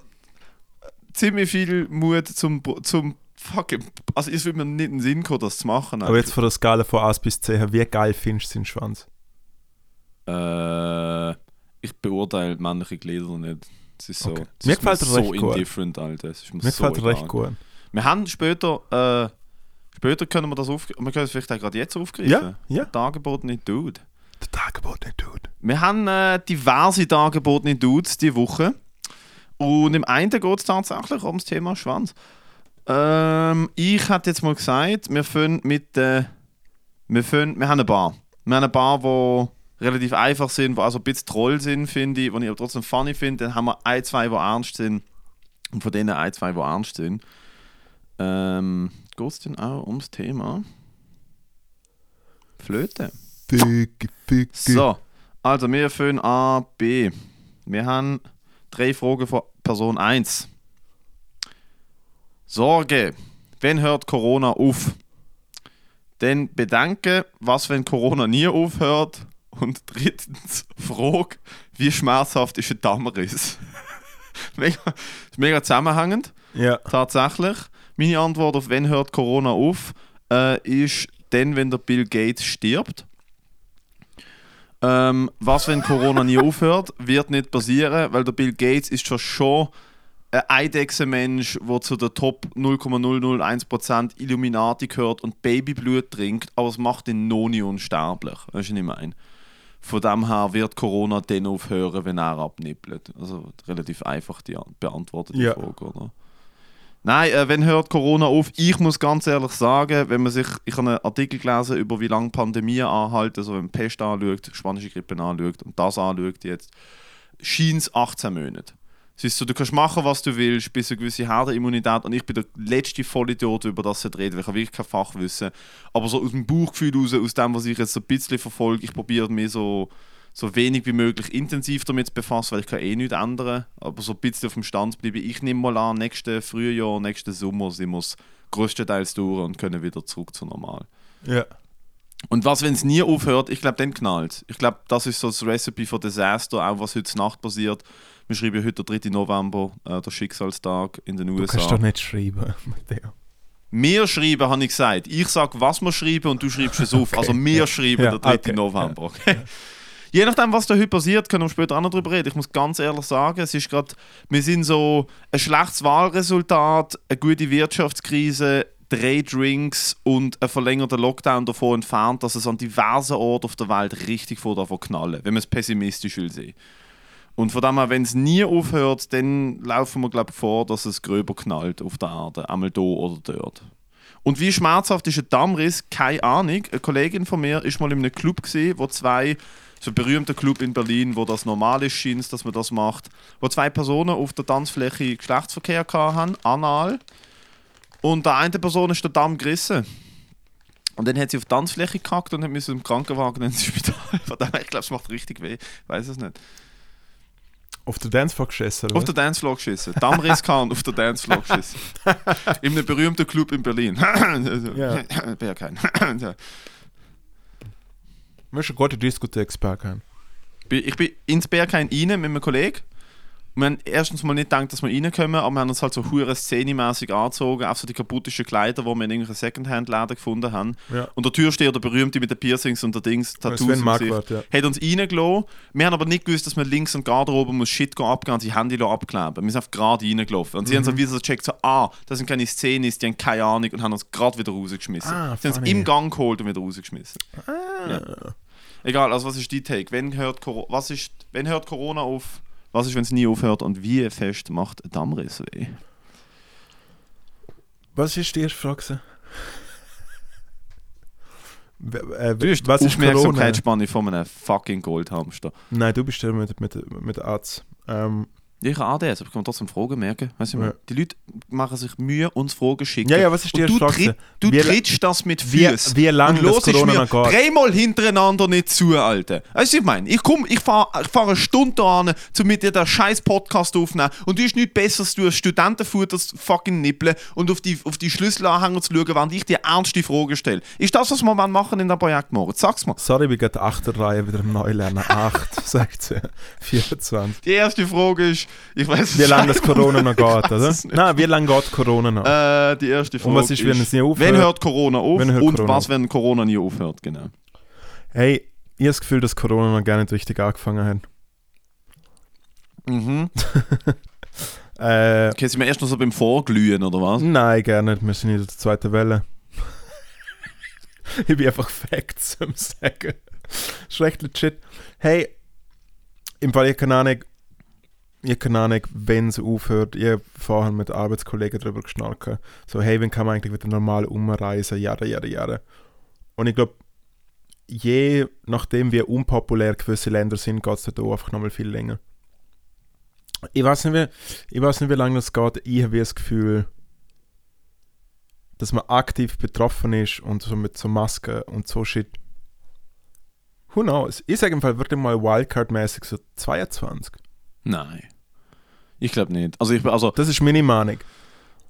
ziemlich viel Mut zum, zum fucking, also es würde mir nicht in den Sinn kommen, das zu machen. Aber jetzt von der Skala von 1 bis 10, wie geil findest du seinen Schwanz? Äh, ich beurteile männliche Glieder nicht. Es ist so, Okay. es Mir ist gefällt er so recht gut. indifferent, Alter. Es ist mir, Mir so gefällt recht gut. Wir haben später, äh, später können wir das aufgreifen. Wir können es vielleicht auch gerade jetzt aufgreifen. Ja, ja. Der angebotene Dude. Der Tagebot, Dude. Wir haben äh, diverse angebotene Dudes diese Woche. Und im einen geht es tatsächlich ums Thema Schwanz. Ähm, ich hätte jetzt mal gesagt, wir fangen mit äh, wir, fangen, wir haben eine Bar. Wir haben eine Bar, die relativ einfach sind, die also ein bisschen Troll sind, finde ich, die ich aber trotzdem funny finde. Dann haben wir ein, zwei, die ernst sind. Und von denen ein, zwei, die ernst sind. Ähm, geht es denn auch ums Thema Flöte? Ficki, ficki. So, also wir fangen A, B. Wir haben drei Fragen von Person 1. Sorge, wenn hört Corona auf? Denn bedenke, was wenn Corona nie aufhört? Und drittens, Frage, wie schmerzhaft ist ein Dammriss? mega, ist mega zusammenhängend Ja. tatsächlich. Meine Antwort auf wenn hört Corona auf, äh, ist dann, wenn der Bill Gates stirbt. Ähm, was, wenn Corona nie aufhört, wird nicht passieren, weil der Bill Gates ist schon schon ein Eidechsenmensch, der zu der Top 0,001% Illuminati gehört und Babyblut trinkt, aber es macht ihn noch nie unsterblich. Weißt du, was ich meine? Von dem her wird Corona dann aufhören, wenn er abnippelt. Also relativ einfach die An- beantwortete Ja. Frage, oder? Nein, äh, wenn hört Corona auf? Ich muss ganz ehrlich sagen, wenn man sich, ich habe einen Artikel gelesen über wie lange Pandemien anhalten, also wenn man Pest anschaut, spanische Grippe anschaut und das anschaut jetzt, scheint es 18 Monate. Es ist so, du kannst machen, was du willst, bis eine gewisse Herdenimmunität und ich bin der letzte Vollidiot, über das ich rede, weil ich habe wirklich kein Fachwissen. Aber so aus dem Bauchgefühl raus, aus dem, was ich jetzt so ein bisschen verfolge, ich probiere mich so, so wenig wie möglich intensiv damit zu befassen, weil ich kann eh nichts ändern. Aber so ein bisschen auf dem Stand bleibe. Ich nehme mal an, nächstes Frühjahr, nächsten Sommer sind wir es größtenteils durch und können wieder zurück zu normal. Ja. Und was, wenn es nie aufhört, ich glaube, dann knallt Ich glaube, das ist so das Recipe für Disaster, auch was heute Nacht passiert. Wir schreiben heute der 3. November, äh, der Schicksalstag in den Du USA. kannst doch nicht schreiben, Matteo. Wir schreiben, habe ich gesagt. Ich sage, was wir schreiben und du schreibst es auf. Also wir schreiben Ja, der 3. okay, November. Okay? Je nachdem, was da heute passiert, können wir später auch noch drüber reden. Ich muss ganz ehrlich sagen, es ist gerade, wir sind so ein schlechtes Wahlresultat, eine gute Wirtschaftskrise, drei Drinks und ein verlängerter Lockdown davon entfernt, dass es an diversen Orten auf der Welt richtig vor davon knallen, wenn man es pessimistisch will sehen. Und von dem her, wenn es nie aufhört, dann laufen wir, glaube ich, vor, dass es gröber knallt auf der Erde. Einmal da oder dort. Und wie schmerzhaft ist ein Dammriss? Keine Ahnung. Eine Kollegin von mir ist mal in einem Club gesehen, wo zwei, so ein berühmter Club in Berlin, wo das normal ist, scheint dass man das macht, wo zwei Personen auf der Tanzfläche Geschlechtsverkehr haben, anal. Und der eine Person ist der Damm gerissen. Und dann hat sie auf die Tanzfläche gekackt und hat müssen im Krankenwagen ins Spital. Von dem her, ich glaube, es macht richtig weh. Ich weiß es nicht. Auf der Dancefloor geschissen, Auf oder? der Dancefloor geschissen. Dammriss kann auf der Dancefloor geschissen. In einem berühmten Club in Berlin. Ja. Berghain. Ja. Du musst eine gute Diskothek haben. Ich bin ins Berghain rein mit einem Kollegen. Wir haben erstens mal nicht gedacht, dass wir reinkommen, aber wir haben uns halt so hure szenemäßig angezogen, auch so die kaputtischen Kleider, die wir in irgendeinem Secondhand-Laden gefunden haben. Ja. Und der Türsteher, der berühmte mit den Piercings und der Dings, Tattoos im Gesicht, ja. hat uns reingelassen. Wir haben aber nicht gewusst, dass man links die Garderobe muss Shit gehen abgeben und sein Handy abkleben. Wir sind einfach gerade reingelaufen. Und sie Mhm. haben so wie so gecheckt, so, ah, das sind keine Szenen, die haben keine Ahnung und haben uns gerade wieder rausgeschmissen. Ah, sie haben uns im Gang geholt und wieder rausgeschmissen. Ah. Ja. Egal, also was ist dein Take? Wenn hört, Coro was ist, wenn hört Corona auf? Was ist, wenn es nie aufhört? Und wie fest macht ein Dammriss weh? Was ist die erste Frage? äh, Du bist was die? Aufmerksamkeitsspanne von einem fucking Goldhamster. Nein, du bist der mit, mit, mit Arzt. Ähm, Ja, Ich habe ADS, aber ich kann mir trotzdem Fragen merken. Weißt du, Ja. Die Leute machen sich Mühe, uns Fragen schicken. ja, ja, was ist die und du, tritt, du Wie- trittst das mit wie, Füßen. wie lange und das Corona mir geht? dreimal hintereinander nicht zu, Alter. Weißt du, was ich meine? Ich ich fahre ich fahr eine Stunde an, um mit dir den scheiß Podcast aufzunehmen und du hast nichts besseres, du hast Studentenfutter zu fucking nippeln und auf die, auf die Schlüsselanhänger zu schauen, während ich dir ernste Fragen stelle. Ist das, was wir machen in dem Projekt morgen? Sag's mal. Sorry, wir gehen die Achterreihe wieder im Neulernen. 8, 16, 24. Die erste Frage ist, ich weiß Wie lange das Corona noch geht, oder? Nein, wie lange geht Corona noch? Äh, die erste Frage Und was ist, wenn es nie aufhört? Wenn hört Corona auf hört und Corona was, wenn Corona nie aufhört, genau. Hey, ich habe das Gefühl, dass Corona noch gar nicht richtig angefangen hat. Mhm. Äh, Okay, sind wir erst noch so beim Vorglühen, oder was? nein, gerne nicht. Wir sind in der zweiten Welle. ich bin einfach Facts am Sagen. Schlecht legit. Hey, im Fall, ich keine Ahnung, ich keine Ahnung, wenn es aufhört. Ich habe vorher mit Arbeitskollegen darüber geschnarrt. So, hey, wann kann man eigentlich wieder normal umreisen? Jahre, Jahre, Jahre. Und ich glaube, je nachdem, wie unpopulär gewisse Länder sind, geht es da einfach nochmal viel länger. Ich weiß nicht, wie, wie lange das geht. Ich habe das Gefühl, dass man aktiv betroffen ist und so mit so Masken und so Shit. Who knows? Ich sage im Fall wirklich mal Wildcard-mäßig so 22. Nein. Ich glaube nicht. Also, ich, also Das ist meine Meinung.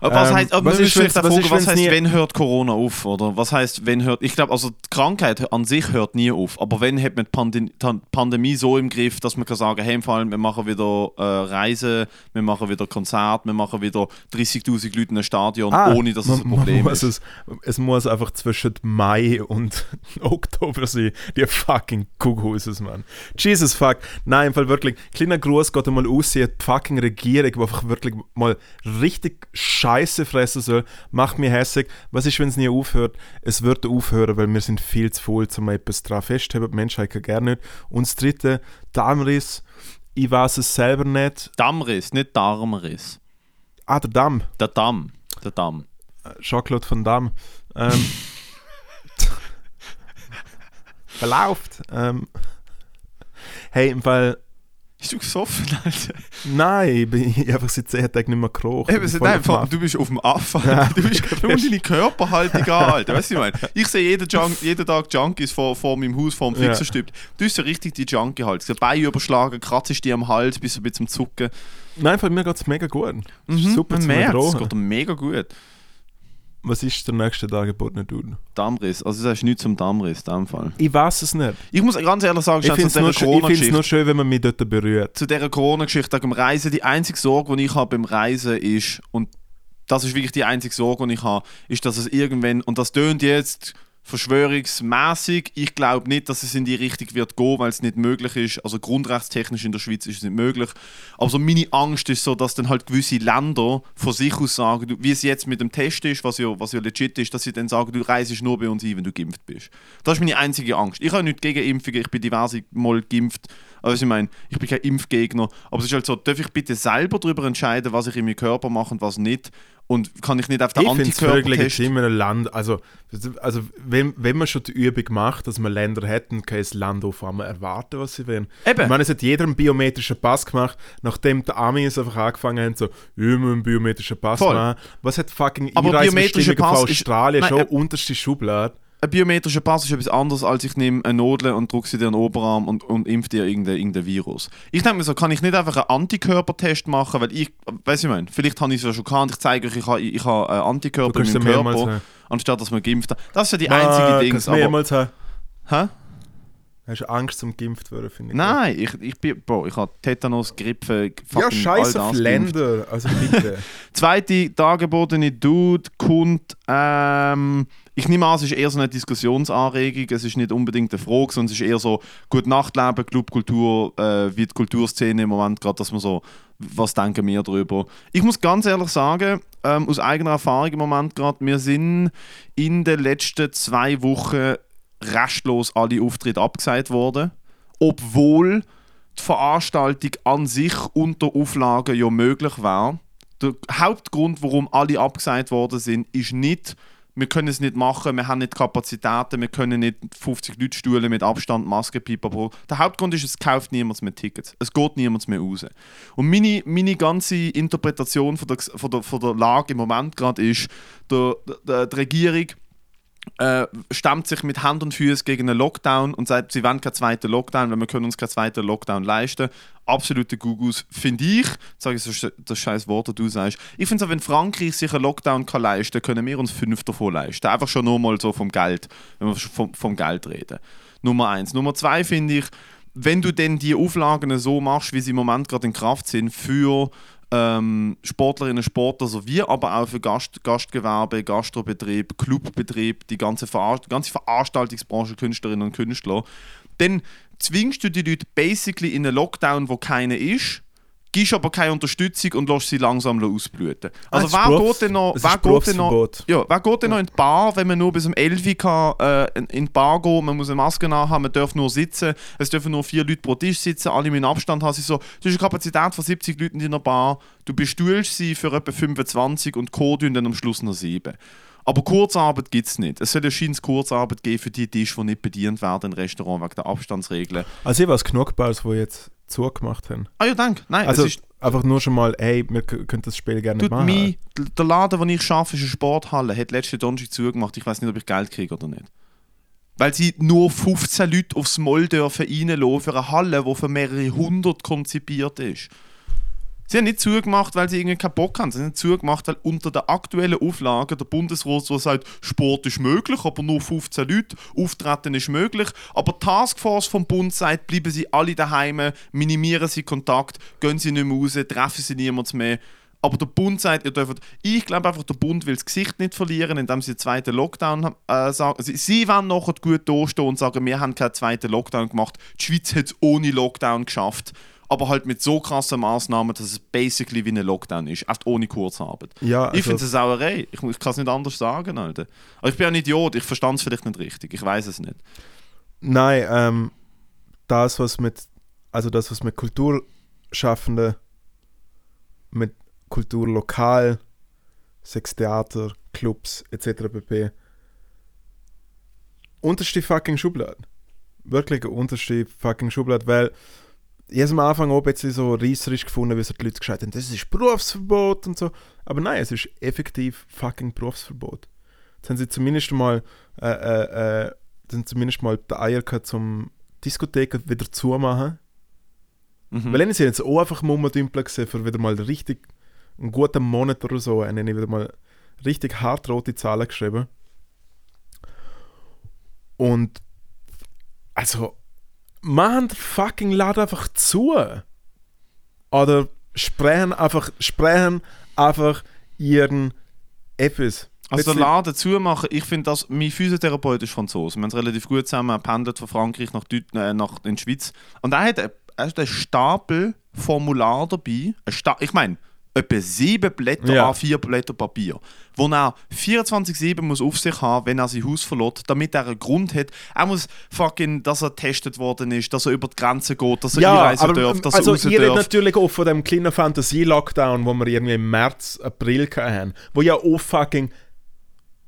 Was Ähm, heißt, aber was ist, auch was fragen, ist, was heißt, wenn hört Corona auf? Oder was heißt, wenn hört. Ich glaube, also die Krankheit an sich hört nie auf. Aber wenn hat man die Pandi Tan- Pandemie so im Griff, dass man kann sagen, hey, im Fall, wir machen wieder äh, Reisen, wir machen wieder Konzert, wir machen wieder 30.000 Leute in einem Stadion, ohne dass es ein man- Problem man ist. Es, es muss einfach zwischen Mai und Oktober sein. Die fucking Kugel ist es, Mann. Jesus fuck. Nein, im Fall wirklich. Kleiner Gruß geht mal aus, die fucking Regierung, die einfach wirklich mal richtig Scheiße fressen soll, macht mich hässig. Was ist, wenn es nie aufhört? Es wird aufhören, weil wir sind viel zu voll, um etwas dran festzuhalten. Die Menschheit kann gerne nicht. Und das dritte, Darmriss. Ich weiß es selber nicht. Dammriss, nicht Darmriss. Ah, der Damm. Der Damm. Der Damm. Jean-Claude Van Damme. Ähm, verlauft. Ähm, hey, im Fall, Bist du gesoffen, Alter? Nein, ich bin einfach seit 10 Tagen nicht mehr gekocht. Eben, nein, vor- du bist auf dem Affen. Du bist du musst deine Körperhaltung an, Alter. Weißt du, was ich meine? Ich sehe jeden, Junk, jeden Tag Junkies vor, vor meinem Haus, vor dem Ja. Fixerstück. Du bist so richtig die Junkie halt. So Beine überschlagen, kratzt dir am Hals, bist so ein bisschen am Zucken. Nein, von mir geht es mega gut. Mhm, Super zum merkt, es geht mega gut. Was ist der nächste Tag geboten, Dude? Darmriss. Also, das ist nichts zum Darmriss, in dem Fall. Ich weiß es nicht. Ich muss ganz ehrlich sagen, Ich finde es nur, nur schön, wenn man mich dort berührt. zu dieser Corona-Geschichte dem Reisen, die einzige Sorge, die ich habe beim Reisen ist, und das ist wirklich die einzige Sorge, die ich habe, ist, dass es irgendwann, und das tönt jetzt verschwörungsmäßig, ich glaube nicht, dass es in die Richtung wird gehen, weil es nicht möglich ist, also grundrechtstechnisch in der Schweiz ist es nicht möglich, aber so meine Angst ist so, dass dann halt gewisse Länder von sich aus sagen, wie es jetzt mit dem Test ist, was ja, was ja legit ist, dass sie dann sagen, du reist nur bei uns ein, wenn du geimpft bist. Das ist meine einzige Angst. Ich habe nichts gegen Impfungen, ich bin diverse Mal geimpft, also ich meine, ich bin kein Impfgegner, aber es ist halt so, darf ich bitte selber darüber entscheiden, was ich in meinem Körper mache und was nicht? Und kann ich nicht auf den Ich finde es völlig Antikörpertest... legitim, in einem Land, also, also wenn, wenn man schon die Übung macht, dass man Länder hätten, kann das Land auf einmal erwarten, was sie wollen. Eben. Ich meine, es hat jeder einen biometrischen Pass gemacht, nachdem die Amis einfach angefangen haben, so, müssen einen biometrischen Pass Voll. machen. Was hat fucking Einreisebestimmungen von Pass ist- Australien Nein, schon äh, unterste Schublade? Ein biometrischer Pass ist etwas anderes, als ich nehme eine Nadel und drücke sie dir in den Oberarm und, und impf dir irgendein, irgendein Virus. Ich denke mir so, kann ich nicht einfach einen Antikörpertest machen, weil ich, weiß ich meine, vielleicht habe ich es ja schon gehabt, ich zeige euch, ich habe, ich habe Antikörper in meinem Körper, anstatt dass man geimpft hat. Das ist ja die einzige Ding. du Aber, mehrmals haben. hä? Hast du Angst zum geimpft werden, finde ich. Nein, ich, ich bin, Bro, ich habe Tetanus, Grippe, Ja, fucking scheiß all auf. Länder, also bitte. Zweite dargebotene Dude kommt, ähm, ich nehme an, es ist eher so eine Diskussionsanregung, es ist nicht unbedingt eine Frage, sondern es ist eher so gut Nachtleben, Clubkultur, äh, wie die Kulturszene im Moment gerade, dass man so, was denken wir darüber. Ich muss ganz ehrlich sagen, ähm, aus eigener Erfahrung im Moment gerade, wir sind in den letzten zwei Wochen restlos alle Auftritte abgesagt worden, obwohl die Veranstaltung an sich unter Auflagen ja möglich war. Der Hauptgrund, warum alle abgesagt worden sind, ist nicht, wir können es nicht machen, wir haben nicht Kapazitäten, wir können nicht 50 Leute Stühle mit Abstand, Maske, pipapo. Der Hauptgrund ist, es kauft niemand mehr Tickets. Es geht niemand mehr raus. Und meine, meine ganze Interpretation von der, von der, von der Lage im Moment gerade ist, der, der, die Regierung äh, stemmt sich mit Hand und Füßen gegen einen Lockdown und sagt, sie wollen keinen zweiten Lockdown, weil wir können uns keinen zweiten Lockdown leisten. Absolute Gugus, finde ich. Sage ich so das scheiß Wort, das du sagst. Ich finde es auch, wenn Frankreich sich einen Lockdown kann leisten kann, können wir uns fünf davon leisten. Einfach schon nur mal so vom Geld, wenn wir vom, vom Geld reden. Nummer eins. Nummer zwei finde ich, wenn du denn die Auflagen so machst, wie sie im Moment gerade in Kraft sind, für ähm, Sportlerinnen und Sportler sowie aber auch für Gast, Gastgewerbe, Gastrobetrieb, Clubbetrieb, die ganze, die ganze Veranstaltungsbranche, Künstlerinnen und Künstler, dann zwingst du die Leute basically in einen Lockdown, wo keiner ist, gibst aber keine Unterstützung und lässt sie langsam ausblüten. Also Ah, ist wer geht denn noch, wer geht denn noch, ja, wer geht denn noch in die Bar, wenn man nur bis um 11 Uhr kann, äh, in- die Bar gehen man muss eine Maske haben, man darf nur sitzen, es dürfen nur vier Leute pro Tisch sitzen, alle mit Abstand haben. Sie so, du hast eine Kapazität von 70 Leuten in einer Bar, du bestuhlst sie für etwa 25 und Code dann am Schluss noch 7. Aber Kurzarbeit gibt es nicht. Es soll ja scheint Kurzarbeit geben für die Tische, die nicht bedient werden im Restaurant wegen der Abstandsregeln. Also ich weiß genug Bars, die jetzt zugemacht haben. Ah ja, danke. Nein, Also es ist einfach nur schon mal, hey, wir können das Spiel gerne machen. mir, der Laden, wo ich arbeite, ist eine Sporthalle, hat letzte Donnerstag zugemacht. Ich weiß nicht, ob ich Geld kriege oder nicht. Weil sie nur 15 Leute aufs Moll dürfen reinlassen für eine Halle, die für mehrere hundert konzipiert ist. Sie haben nicht zugemacht, weil sie irgendwie keinen Bock haben. Sie haben zugemacht, weil unter den aktuellen Auflagen der Bundesrat so sagt, Sport ist möglich, aber nur 15 Leute, Auftreten ist möglich. Aber die Taskforce vom Bund sagt, bleiben sie alle daheim, minimieren sie Kontakt, gehen sie nicht mehr raus, treffen sie niemanden mehr. Aber der Bund sagt, ihr dürft. Ich glaube einfach, der Bund will das Gesicht nicht verlieren, indem sie den zweiten Lockdown äh, sagen. Sie, sie wollen nachher gut dastehen und sagen, wir haben keinen zweiten Lockdown gemacht. Die Schweiz hat es ohne Lockdown geschafft. Aber halt mit so krassen Maßnahmen, dass es basically wie ein Lockdown ist. Echt ohne Kurzarbeit. Ja, Ich finde also, es eine Sauerei. Ich, ich kann es nicht anders sagen, Alter. Aber ich bin ein Idiot, ich verstand es vielleicht nicht richtig. Ich weiß es nicht. nein, ähm, das, was mit, also das, was mit Kulturschaffenden, mit Kulturlokal, sechs Theater, Clubs etc. pp. Unterste fucking Schublade. Wirklich unterste fucking Schublade, weil ich habe am Anfang auch ein bisschen so reisserisch gefunden, wie so die Leute gesagt haben, das ist Berufsverbot und so. Aber nein, es ist effektiv fucking Berufsverbot. Jetzt haben sie zumindest mal, äh, äh, äh, dann zumindest mal die Eier gehabt, zum Diskotheken wieder zumachen. Mhm. Weil dann sind jetzt auch einfach Mummerdümpel gesehen, für wieder mal richtig einen guten Monat oder so, haben ich wieder mal richtig hart rote Zahlen geschrieben. Und also, machen den fucking Laden einfach zu. Oder sprechen einfach, sprechen einfach ihren etwas. Also den Laden zumachen, ich finde das, mein Physiotherapeut ist Franzose. Wir haben es relativ gut zusammen, er pendelt von Frankreich nach, Deut äh, nach in die Schweiz. Und er hat, er hat einen Stapel Formular dabei. Ein Sta ich meine, etwa sieben Blätter Ja. A4 Blätter Papier, wo er 24-7 muss auf sich haben, wenn er sein Haus verlässt, damit er einen Grund hat. Er muss fucking, dass er getestet worden ist, dass er über die Grenze geht, dass er Ja, einreisen aber darf, dass also er raus ihr darf. natürlich auch von dem kleinen Fantasie-Lockdown, wo wir irgendwie im März, April hatten, wo ja auch fucking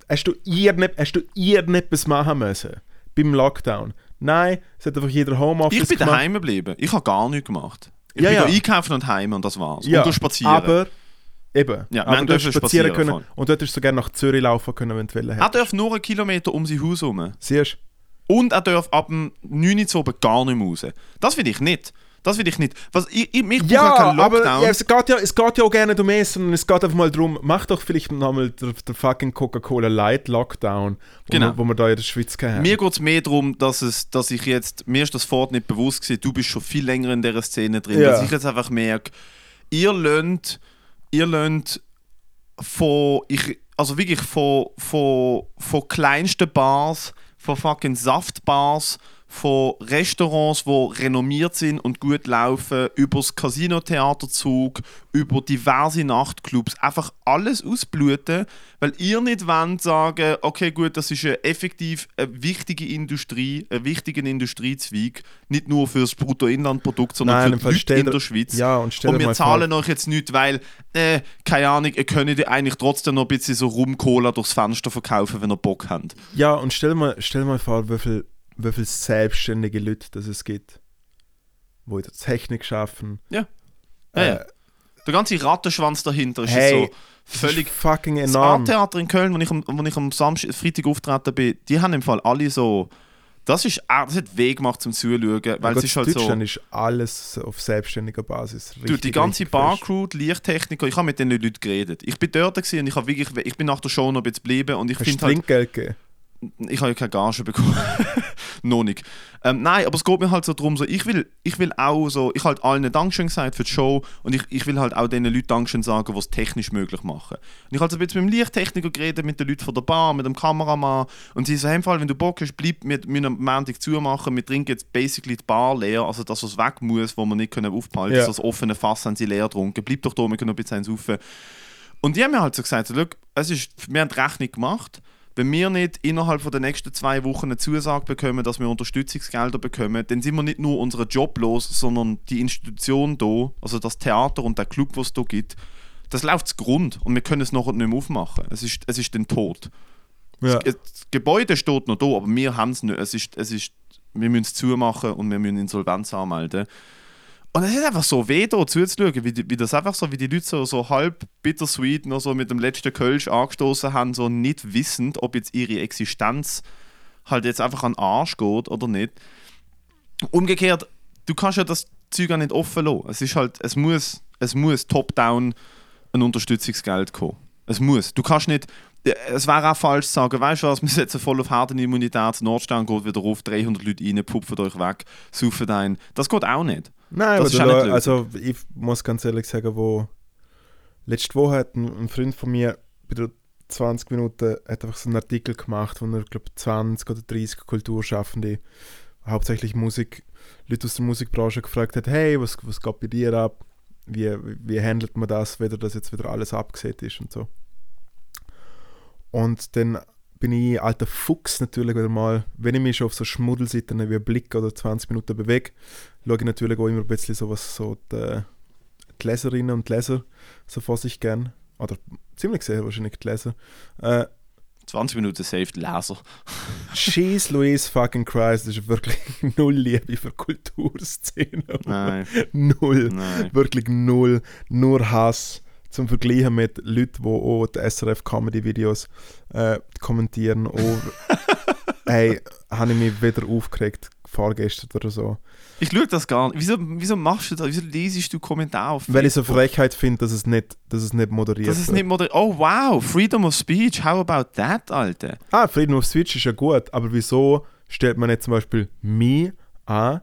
hast du irgendetwas, hast du irgendetwas machen müssen beim Lockdown? Nein, es hat einfach jeder Homeoffice Ich bin gemacht. daheim geblieben. Ich habe gar nichts gemacht. Ich Ja, bin ja. da einkaufen und heim und das war's. Ja, und du spazieren. aber eben, Ja, aber du spazieren spazieren, können voll. und dort hast du gerne nach Zürich laufen können, wenn du wollen Er hättest. darf nur einen Kilometer um sein Haus herum. Siehst Und er darf ab dem 9 Uhr oben gar nicht mehr raus. Das will ich nicht. Das will ich nicht. Was, ich, ich, ich Ja, keinen aber Lockdown. ja, es, geht ja, es geht ja auch gerne um mehr, sondern es geht einfach mal darum, mach doch vielleicht nochmal der, der fucking Coca-Cola Light Lockdown, wo, Genau. wir, wo wir da in der Schweiz hatten. Mir geht es mehr darum, dass, es, dass ich jetzt, mir ist das Fort nicht bewusst gewesen, du bist schon viel länger in dieser Szene drin, Ja. dass ich jetzt einfach merke, ihr lernt, ihr lernt von, ich, also wirklich von, von, von kleinsten Bars, von fucking Saftbars, von Restaurants, die renommiert sind und gut laufen, über das Casino-Theaterzug, über diverse Nachtclubs, einfach alles ausbluten, weil ihr nicht wollt sagen, okay gut, das ist eine effektiv eine wichtige Industrie, ein wichtiger Industriezweig, nicht nur für das Bruttoinlandprodukt, sondern Nein, für die Leute in der Schweiz. Ja, und Und wir zahlen euch jetzt nicht, weil, äh, keine Ahnung, ihr könnt ihr eigentlich trotzdem noch ein bisschen so Rum-Cola durchs Fenster verkaufen, wenn ihr Bock habt. Ja, und stell mal, stell mal vor, wie viel, wie viel selbstständige Leute das es gibt, die in der Technik schaffen. Ja. Ja, ja. Der ganze Rattenschwanz dahinter ist Äh, Hey, so völlig. Das ist fucking Das enorm. Art-Theater in Köln, wo ich am, wo ich am Samstag, Freitag auftreten bin, die haben im Fall alle so. Das ist das hat Weg gemacht zum Zuschauen, weil Ja, es ist halt so. Deutschland ist alles auf selbstständiger Basis. Du, die Richtig, ganze richtig. Barcrew, die Lichttechniker, ich habe mit den Leuten geredet. Ich bin dort und ich, wirklich, ich bin nach der Show noch ein bisschen geblieben und ich finde halt, Trinkgeld gegeben? ich habe ja keine Gage bekommen. noch nicht. Ähm, nein, aber es geht mir halt so darum, so, ich, will, ich will auch so, ich halt allen Dankeschön gesagt für die Show und ich, ich will halt auch den Leuten Dankeschön sagen, die es technisch möglich machen. Und ich habe so ein bisschen mit dem Lichttechniker geredet, mit den Leuten von der Bar, mit dem Kameramann und sie so, hey, im Fall, wenn du Bock hast, bleib, wir müssen am Montag zumachen, wir trinken jetzt basically die Bar leer, also das, was weg muss, wo wir nicht können aufbehalten können, das offene Fass haben sie leer getrunken, bleib doch da, wir können noch ein bisschen saufen. Und die haben mir halt so gesagt, so, «Schau, es ist, wir haben die Rechnung gemacht. Wenn wir nicht innerhalb von der nächsten zwei Wochen eine Zusage bekommen, dass wir Unterstützungsgelder bekommen, dann sind wir nicht nur unseren Job los, sondern die Institution hier, also das Theater und der Club, was es hier gibt, das läuft zu Grund und wir können es nachher nicht mehr aufmachen. Es ist, es ist dann tot. Ja. Das, das Gebäude steht noch da, aber wir haben es nicht. Es ist, es ist, wir müssen es zumachen und wir müssen Insolvenz anmelden. Und es ist einfach so weh, da zuzuschauen, wie, wie das einfach so, wie die Leute so, so halb bittersweet noch so mit dem letzten Kölsch angestoßen haben, so nicht wissend, ob jetzt ihre Existenz halt jetzt einfach an den Arsch geht oder nicht. Umgekehrt, du kannst ja das Zeug auch nicht offen lassen. Es ist halt, es muss, es muss top-down ein Unterstützungsgeld kommen. Es muss. Du kannst nicht, es wäre auch falsch zu sagen, weißt du was, wir setzen voll auf Herdenimmunität, Nordstern geht wieder auf, 300 Leute rein, pupfen euch weg, saufen ein. Das geht auch nicht. Nein, Das aber nicht also ich muss ganz ehrlich sagen, wo letzte Woche hat ein, ein Freund von mir bei der 20 Minuten hat einfach so einen Artikel gemacht, wo er glaube 20 oder 30 Kulturschaffende, hauptsächlich Musik, Leute aus der Musikbranche gefragt hat, hey, was, was geht bei dir ab? Wie, wie handelt man das, wenn das jetzt wieder alles abgesehen ist und so. Und dann bin ich alter Fuchs natürlich wieder mal, wenn ich mich schon auf so Schmuddelseiten wie Blick oder 20 Minuten bewege, schaue ich natürlich auch immer ein bisschen so, was so die, die Leserinnen und Leser so vor sich gern, oder ziemlich sehr wahrscheinlich die Leser, äh, 20 Minuten saved Leser. Jeez Louise fucking Christ, das ist wirklich null Liebe für Kulturszene. Nein, Null. nein. Wirklich null. Nur Hass. Zum Vergleichen mit Leuten, die auch die SRF-Comedy-Videos äh, kommentieren. Auch, hey, habe ich mich wieder aufgeregt, vorgestern oder so. Ich schaue das gar nicht. Wieso, wieso machst du das? Wieso lesest du Kommentare auf Weil ich so Facebook? Frechheit finde, dass es nicht, dass es nicht moderiert Das ist wird. nicht moderiert. Oh wow, Freedom of Speech. How about that, Alter? Ah, Freedom of Switch ist ja gut, aber wieso stellt man nicht zum Beispiel mich an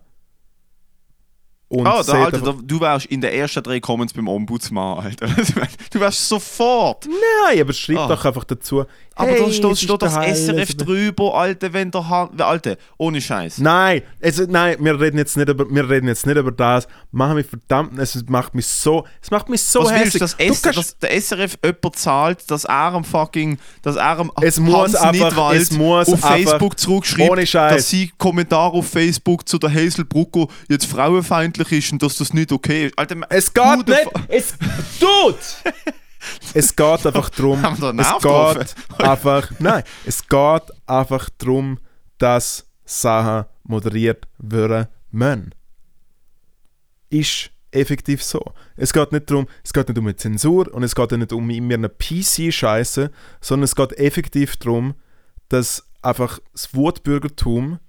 und oh, da, Alter, da, du wärst in den ersten drei Comments beim Ombudsmann, Alter. Du wärst sofort. nein, aber schreib Ah. doch einfach dazu. Aber hey, da steht, steht das SRF ist- drüber, Alter, wenn der Hand. Alter, ohne Scheiß. Nein, also, nein, wir reden jetzt nicht über, wir reden jetzt nicht über das. Machen mich verdammt, es macht mich so, es macht mich so Was willst hässlich. du, dass, Du dass der SRF jemand zahlt, dass er am fucking, dass er am Es muss Hans einfach- Nidwald es muss auf einfach- Facebook zurückschreibt, ohne Scheiß. dass sie Kommentar auf Facebook zu der Hazel Brucko jetzt frauenfeindlich ist und dass das nicht okay ist. Alter, Es geht nicht, es tut! es geht einfach darum, es geht einfach, nein, es geht einfach darum, dass Sachen moderiert werden müssen. Ist effektiv so. Es geht nicht darum, es geht nicht um eine Zensur und es geht nicht um immer eine PC-Scheiße, sondern es geht effektiv darum, dass einfach das Wutbürgertum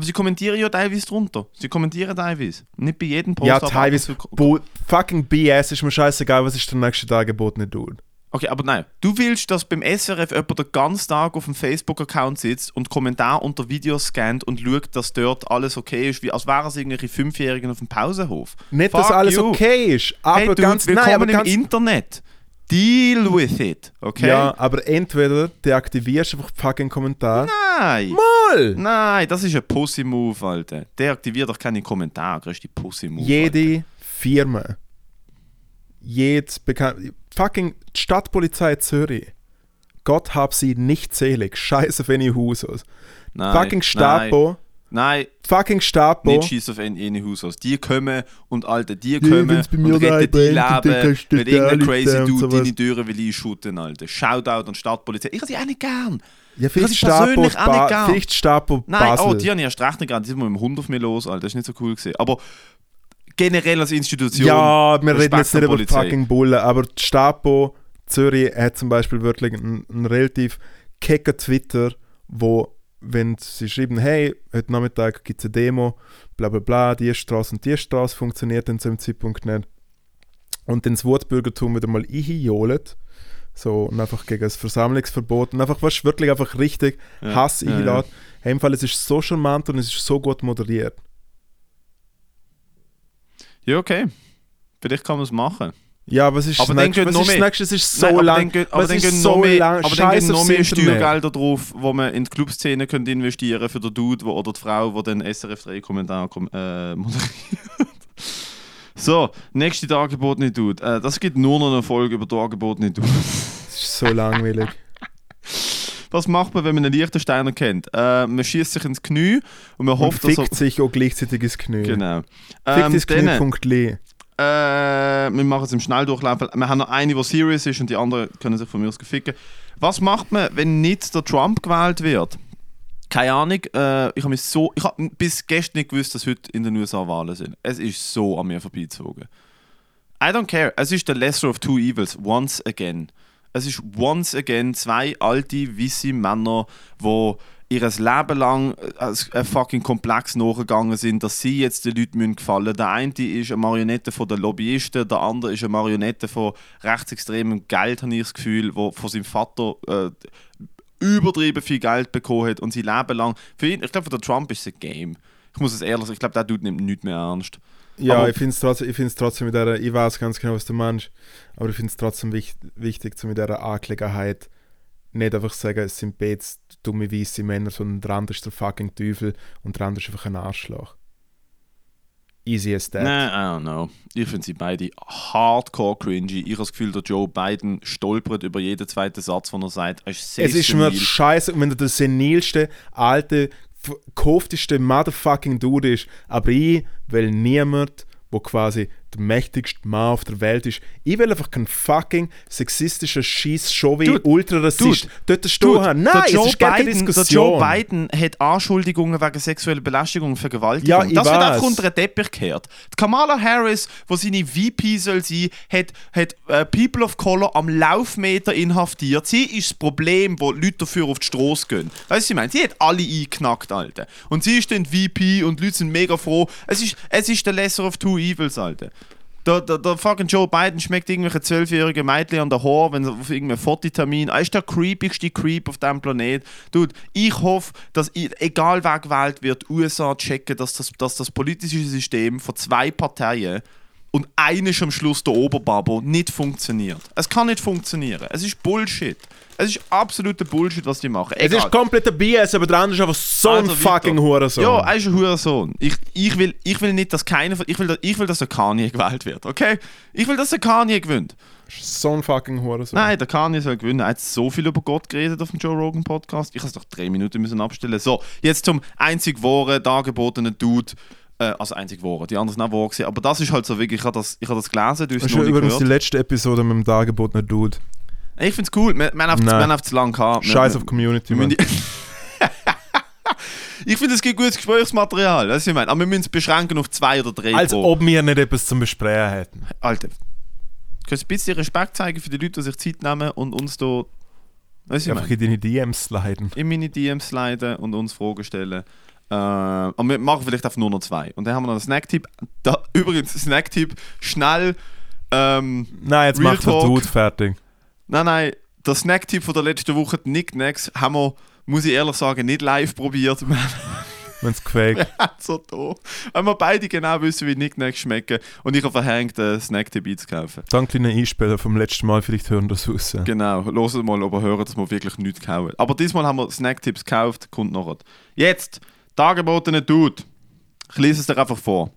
Aber sie kommentieren ja teilweise drunter. Sie kommentieren teilweise. Nicht bei jedem Post. ja teilweise Bo fucking BS ist mir scheißegal, was ist der nächste Tag geboten tut. Okay, aber nein. Du willst, dass beim SRF jemand den ganzen Tag auf dem Facebook-Account sitzt und Kommentar unter Videos scannt und schaut, dass dort alles okay ist, wie als wären es irgendwelche Fünfjährigen auf dem Pausenhof. Nicht, dass Fuck alles you. okay ist, aber hey, dude, ganz, nein, aber im ganz, Internet. Deal with it, okay? ja, aber entweder deaktivierst du einfach fucking Kommentar. Nein. Mal! Nein, das ist ein Pussy-Move, Alter. Deaktivier doch keine Kommentare, das ist die Pussy-Move. Alter. Jede Firma, jedes bekannt, fucking die Stadtpolizei Zürich, Gott hab sie nicht selig, scheiße auf any Husos. Nein, fucking Stapo, Nein, fucking Stapo. nicht schieß auf eine Haus aus. Die kommen und Alter, die Ja, kommen mir und retten die Leben, wenn irgendein crazy Dude deine Türen will einschütten, Alter. Shoutout an Stadtpolizei. Ich habe sie auch nicht gern. ja, vielleicht sie Stapo, persönlich auch nicht ba gern. vielleicht Stapo Nein, Basel. oh, die habe ich erst recht nicht gern. Die sind mit dem Hund auf mich los, Alter. Das ist nicht so cool gewesen. Aber generell als Institution. Ja, wir reden jetzt nicht über fucking Bullen, aber die Stapo Zürich hat zum Beispiel wirklich einen, einen relativ kecker Twitter, wo, wenn sie schreiben, hey, heute Nachmittag gibt es eine Demo, bla bla bla, die Straße und die Straße funktioniert dann zu dem Zeitpunkt nicht. Und dann das Wutbürgertum wieder mal einjohlt, so und einfach gegen das Versammlungsverbot und einfach, was wirklich einfach richtig Ja, Hass ja, einlädt. Hey, im Fall, es ist so charmant und es ist so gut moderiert. Ja, okay. Vielleicht kann man es machen. Ja, aber was ist Aber das dann nächste? Was noch ist nächste? Es ist so Nein, aber lang. Dann, gehen- aber dann ist gehen so noch mehr, lang? aber dann Scheiß gehen noch mehr. Steuergelder drauf, wo man in die Clubszene könnte investieren für den Dude wo, oder die Frau, die den SRF 3 Kommentar kom äh, moderiert. So, nächste dargebotene Dude. Äh, das gibt nur noch eine Folge über dargebotene Dude. Das ist so langweilig. Was macht man, wenn man einen Liechtensteiner kennt? Äh, man schießt sich ins Knie und man Und hofft, dass er... fickt sich auch gleichzeitig ins Knie. Genau. Fickt Ähm, ins dann, Knie.li. Äh, wir machen es im Schnelldurchlauf. Wir haben noch eine, die serious ist und die anderen können sich von mir aus geficken. Was macht man, wenn nicht der Trump gewählt wird? Keine Ahnung. Äh, ich habe so, habe bis gestern nicht gewusst, dass heute in den USA Wahlen sind. Es ist so an mir vorbeizogen. I don't care. Es ist der lesser of two evils. Once again. Es ist once again zwei alte, weisse Männer, die ihr Leben lang äh, ein fucking Komplex nachgegangen sind, dass sie jetzt den Leuten gefallen müssen. Der eine ist eine Marionette von den Lobbyisten, der andere ist eine Marionette von rechtsextremem Geld, habe ich das Gefühl, wo von seinem Vater äh, übertrieben viel Geld bekommen hat und sein Leben lang. Für ihn, ich glaube, für den Trump ist es ein Game. Ich muss es ehrlich sagen, ich glaube, der Dude nimmt nichts mehr ernst. Ja, aber- ich finde es trotzdem, ich trotzdem mit der, ich weiß ganz genau, was du meinst, aber ich finde es trotzdem wich, wichtig, zu mit dieser Angelegenheit nicht einfach sagen, es sind beides dumme weiße Männer, sondern der andere ist der fucking Teufel und der andere ist einfach ein Arschloch. Easy as that. Nein, I don't know. Ich finde sie beide hardcore cringy. Ich habe das Gefühl, der Joe Biden stolpert über jeden zweiten Satz, den er sagt. Er ist Es ist mir scheiße, wenn du der senilste, alte, verkaufteste Motherfucking Dude ist, aber ich will niemand, wo quasi der mächtigste Mann auf der Welt ist. Ich will einfach keinen fucking sexistischen Scheiß Dude, Ultrarassist dort stehen haben. Nein, es Joe ist keine Biden, Diskussion. Der Joe Biden hat Anschuldigungen wegen sexueller Belästigung und Vergewaltigung. Ja, ich das wird weiß. einfach unter den Teppich gekehrt. Die Kamala Harris, wo seine VP soll sein, hat, hat äh, People of Color am Laufmeter inhaftiert. Sie ist das Problem, wo Leute dafür auf die Straße gehen. Weißt du, ich meine, sie hat alle eingeknackt, Alter. Und sie ist dann VP und die Leute sind mega froh. Es ist, es ist der Lesser of Two Evils, Alter. Der, der, der fucking Joe Biden schmeckt irgendwelche zwölfjährige Mädchen an der Haar, wenn sie auf irgendeinen Fototermin. Er ist der creepigste Creep auf diesem Planet. Dude, ich hoffe, dass, i- egal wer gewählt wird, USA checken, dass das, dass das politische System von zwei Parteien und eine ist am Schluss der Oberbabo nicht funktioniert. Es kann nicht funktionieren. Es ist Bullshit. Es ist absoluter Bullshit, was die machen. Es Egal. ist kompletter BS, aber der andere ist einfach so ein Also fucking weiter. Hurensohn. Ja, er ist ein Hurensohn. Ich, ich, will, ich will nicht, dass keiner von- ich will, dass- ich will, dass der Kanye gewählt wird, okay? Ich will, dass der Kanye gewinnt. so ein fucking Hurensohn. Nein, der Kanye soll gewinnen. Er hat so viel über Gott geredet auf dem Joe Rogan Podcast. Ich habe es doch drei Minuten müssen abstellen. So, jetzt zum einzig wahren, dargebotenen Dude. Äh, also einzig wahren. Die anderen sind auch wahr gewesen. Aber das ist halt so wirklich, ich habe das, ich habe das gelesen, du hast es noch du nicht übrigens die gehört. letzte Episode mit dem dargebotenen Dude? Ich finde es cool. Wir, wir haben auf- wir Nein. haben auf zu lang gehabt. Scheiß auf Community, man. die- Ich finde, es gibt gutes Gesprächsmaterial. Ist, was ich meine. Aber wir müssen es beschränken auf zwei oder drei Als pro. ob wir nicht etwas zum Besprechen hätten. Alter, kannst du ein bisschen Respekt zeigen für die Leute, die sich Zeit nehmen und uns da. Weißt du, ich Einfach meine, in deine DMs sliden. in meine DMs sliden und uns Fragen stellen. Äh, aber wir machen vielleicht einfach nur noch zwei. Und dann haben wir noch einen Snacktipp. Da, übrigens, Snacktipp, schnell. Ähm, Nein, jetzt Real macht der Talk. Dude fertig. nein, nein, der Snacktipp von der letzten Woche, die Nicknacks, haben wir, muss ich ehrlich sagen, nicht live probiert. Wenn es haben so da. Weil wir beide genau wissen, wie Nicknacks schmecken. Und ich habe verhängt, einen Snacktipp einzukaufen. Dank deinen Einspieler vom letzten Mal, vielleicht hören das raus. Genau, hören mal, ob ihr hören, dass wir wirklich nichts kaufen. Aber diesmal haben wir Snacktipps gekauft, kommt noch. Jetzt, dargebotene Dude. Ich lese es dir einfach vor.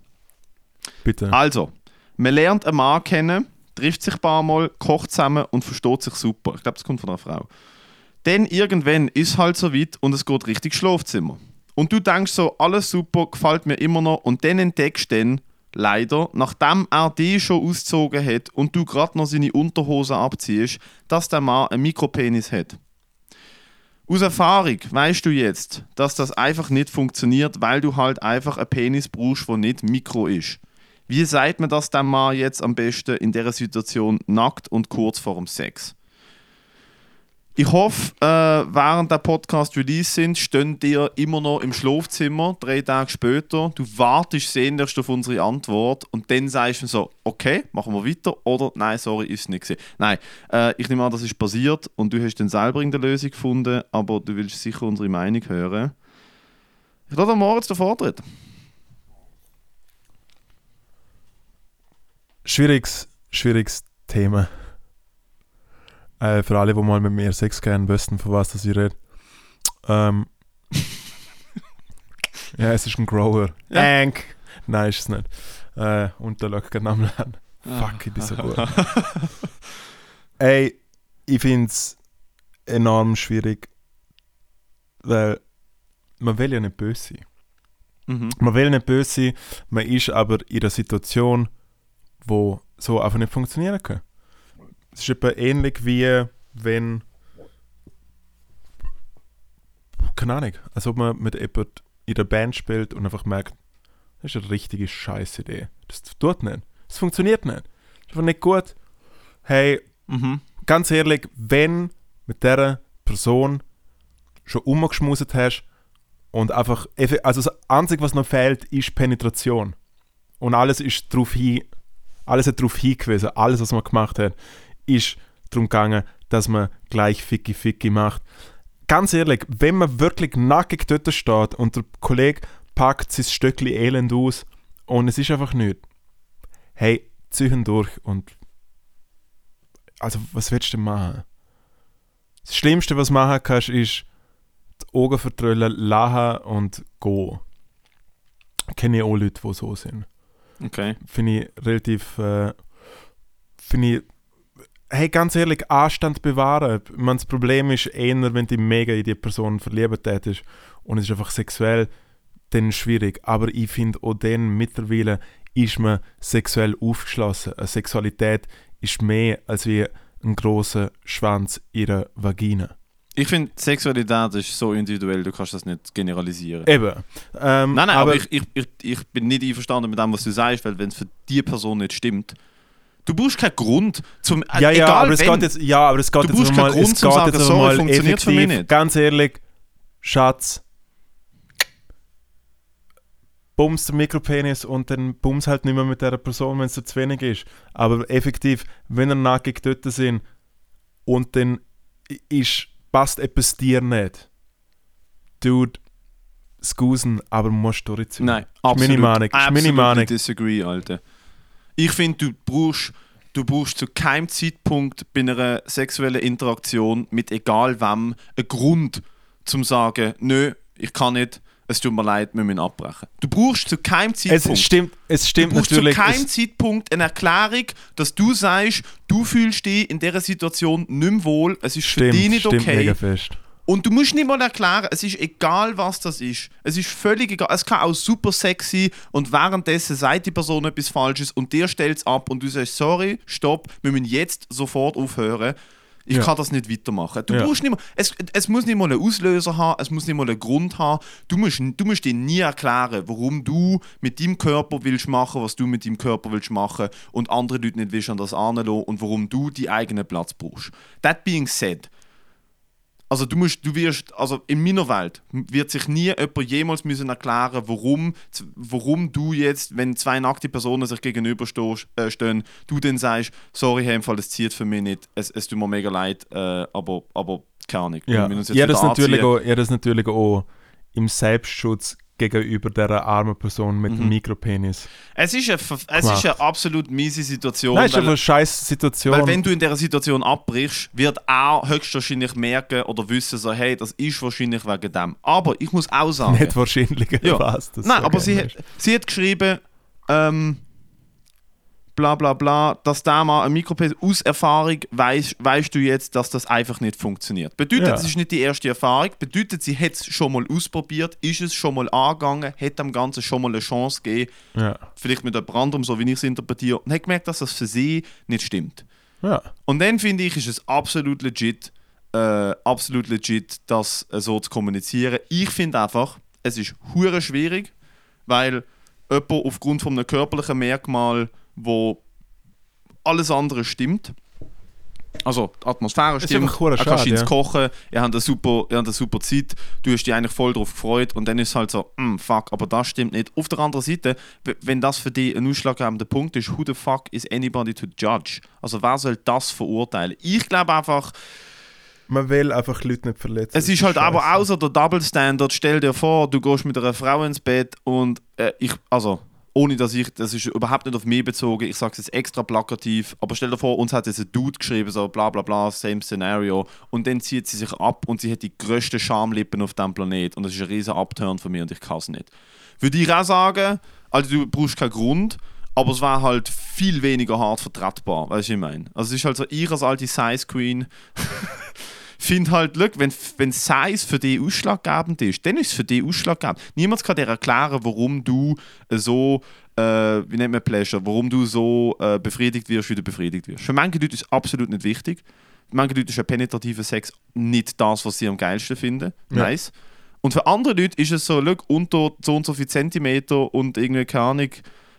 Bitte. Also, man lernt einen Mann kennen, trifft sich ein paar Mal, kocht zusammen und versteht sich super. Ich glaube, das kommt von einer Frau. Dann irgendwann ist halt so weit und es geht richtig Schlafzimmer. Und du denkst so, alles super, gefällt mir immer noch. Und dann entdeckst du dann, leider, nachdem er die schon ausgezogen hat und du gerade noch seine Unterhose abziehst, dass der Mann einen Mikropenis hat. Aus Erfahrung weißt du jetzt, dass das einfach nicht funktioniert, weil du halt einfach einen Penis brauchst, der nicht mikro ist. Wie sagt man das dem Mann jetzt am besten in dieser Situation nackt und kurz vor dem Sex? Ich hoffe, äh, während der Podcast Release sind, stehen dir immer noch im Schlafzimmer, drei Tage später. Du wartest sehnlichst auf unsere Antwort und dann sagst du so, okay, machen wir weiter oder nein, sorry, ist nicht gewesen. Nein, äh, ich nehme an, das ist passiert und du hast dann selber in der Lösung gefunden, aber du willst sicher unsere Meinung hören. Ich lasse Moritz den Vortritt. Schwieriges, schwieriges Thema. Äh, für alle, die mal mit mir Sex kennen, wissen, von was das ich rede. Ähm. ja, es ist ein Grower. Ja. Ank. Nein, ist es nicht. Äh, Unterlag gerade am Laden. Fuck, ich bin so gut. Ey, ich finde es enorm schwierig, weil man will ja nicht böse sein. Mhm. Man will nicht böse sein, man ist aber in einer Situation, wo so einfach nicht funktionieren kann. Es ist etwa ähnlich wie wenn keine Ahnung, als ob man mit jemand in der Band spielt und einfach merkt, das ist eine richtige Scheißidee. Das tut nicht. Das funktioniert nicht. Das ist einfach nicht gut. Hey, Mhm. ganz ehrlich, wenn mit dieser Person schon umgeschmuset hast und einfach, also das Einzige, was noch fehlt, ist Penetration. Und alles ist darauf hin, alles hat darauf hingewiesen, alles, was man gemacht hat, ist darum gegangen, dass man gleich Ficky Ficky macht. Ganz ehrlich, wenn man wirklich nackig dort steht und der Kollege packt sein Stöckli Elend aus und es ist einfach nichts, hey, ziehen durch und also was willst du denn machen? Das Schlimmste, was du machen kannst, ist die Augen vertrüllen, lachen und gehen. Kenne ich auch Leute, die so sind. Okay. Finde ich relativ, äh, finde ich, hey, ganz ehrlich, Anstand bewahren. Ich meine, das Problem ist eher, wenn du mega in die Person verliebt tätest und es ist einfach sexuell, dann schwierig. Aber ich finde auch dann mittlerweile ist man sexuell aufgeschlossen. Eine Sexualität ist mehr als wie ein großer Schwanz ihrer Vagina. Ich finde, Sexualität ist so individuell, du kannst das nicht generalisieren. Eben. Ähm, Nein, nein, aber, ich, ich, ich, ich bin nicht einverstanden mit dem, was du sagst, weil wenn es für die Person nicht stimmt, du brauchst keinen Grund zum. äh, ja, ja, egal aber es wenn, geht jetzt, ja, aber es geht Du jetzt mal, keinen Grund es zum geht sagen, jetzt sorry, mal funktioniert für mich effektiv, nicht. ganz ehrlich, Schatz, bums den Mikropenis und dann bums halt nicht mehr mit der Person, wenn es dir zu wenig ist. Aber effektiv, wenn er nackig dort sind und dann ist, passt etwas dir nicht, dude, scusen, aber du musst durchziehen. Nein, Das ist meine Meinung. Das ist meine absolut Meinung. disagree, Alter. Ich finde, du brauchst, du brauchst zu keinem Zeitpunkt bei einer sexuellen Interaktion mit egal wem einen Grund zum sagen, nö, ich kann nicht, es tut mir leid, wir müssen abbrechen. Du brauchst zu keinem Zeitpunkt. Es stimmt, es Du stimmt brauchst natürlich. zu keinem Zeitpunkt eine Erklärung, dass du sagst, du fühlst dich in dieser Situation nicht mehr wohl, es ist für stimmt, dich nicht stimmt okay. mega fest. Und du musst nicht mal erklären, es ist egal, was das ist. Es ist völlig egal. Es kann auch super sexy und währenddessen sagt die Person etwas Falsches und dir stellt es ab und du sagst, sorry, stopp, wir müssen jetzt sofort aufhören. Ich Ja. kann das nicht weitermachen. Du Ja. brauchst nicht mal, es, es muss nicht mal einen Auslöser haben, es muss nicht mal einen Grund haben. Du musst, du musst dir nie erklären, warum du mit deinem Körper willst machen, was du mit deinem Körper willst machen und andere Leute nicht willst an das anlassen und warum du deinen eigenen Platz brauchst. That being said, also du musst, du wirst, also in meiner Welt wird sich nie jemand jemals müssen erklären, warum, warum du jetzt, wenn zwei nackte Personen sich gegenüber stoß- äh, stehen, du dann sagst, sorry, hey, im Fall, das zieht für mich nicht, es, es tut mir mega leid, äh, aber, aber keine Ahnung. Ja, ja das, natürlich auch, ja, das natürlich auch im Selbstschutz gegenüber der armen Person mit Mhm. dem Mikropenis. Es ist eine, es ist eine absolut miese Situation, Nein, ist einfach weil, eine scheiß Situation. weil wenn du in dieser Situation abbrichst, wird er höchstwahrscheinlich merken oder wissen, so, hey, das ist wahrscheinlich wegen dem. Aber ich muss auch sagen... nicht wahrscheinlich Ja. was das Nein, aber sie, hat- sie hat geschrieben, ähm, bla bla bla, dass der mal ein Mikropenis aus Erfahrung weißt, weißt du jetzt, dass das einfach nicht funktioniert. Bedeutet, Ja. es ist nicht die erste Erfahrung, bedeutet, sie hat es schon mal ausprobiert, ist es schon mal angegangen, hat dem Ganzen schon mal eine Chance gegeben, Ja. vielleicht mit jemand anderem, so wie ich es interpretiere, und hat gemerkt, dass das für sie nicht stimmt. ja. Und dann finde ich, ist es absolut legit, äh, absolut legit, das äh, so zu kommunizieren. Ich finde einfach, es ist hure schwierig, weil jemand aufgrund von einem körperlichen Merkmal, wo alles andere stimmt, also die Atmosphäre stimmt, einfach hure kann schade, ins ja. kochen, ihr habt eine super, ihr habt eine super Zeit, du hast dich eigentlich voll darauf gefreut und dann ist es halt so, mm, fuck, aber das stimmt nicht. Auf der anderen Seite, wenn das für dich ein ausschlaggebender Punkt ist, who the fuck is anybody to judge? Also wer soll das verurteilen? Ich glaube einfach, Man will einfach Leute nicht verletzen. es ist halt aber scheiße. so der Double Standard. Stell dir vor, du gehst mit einer Frau ins Bett und äh, ich, also, ohne dass ich, das ist überhaupt nicht auf mich bezogen, ich sage es jetzt extra plakativ, aber stell dir vor, uns hat jetzt ein Dude geschrieben, so bla bla bla, same scenario, und dann zieht sie sich ab und sie hat die grössten Schamlippen auf diesem Planet und das ist ein riesen Upturn von mir und ich kann es nicht. Würde ich auch sagen, also du brauchst keinen Grund, aber es war halt viel weniger hart vertretbar, weißt du, ich meine? Also es ist halt so, ich als alte Size Queen finde halt, look, wenn, wenn Size für dich ausschlaggebend ist, dann ist es für dich ausschlaggebend. Niemand kann dir erklären, warum du äh, so, äh, wie nennt man Pleasure, warum du so äh, befriedigt wirst, wie du befriedigt wirst. Für manche Leute ist es absolut nicht wichtig. Für manche Leute ist ein penetrativer Sex nicht das, was sie am geilsten finden. Ja. Nice. Und für andere Leute ist es so, look, unter so und so viel Zentimeter und irgendwie, keine Ahnung,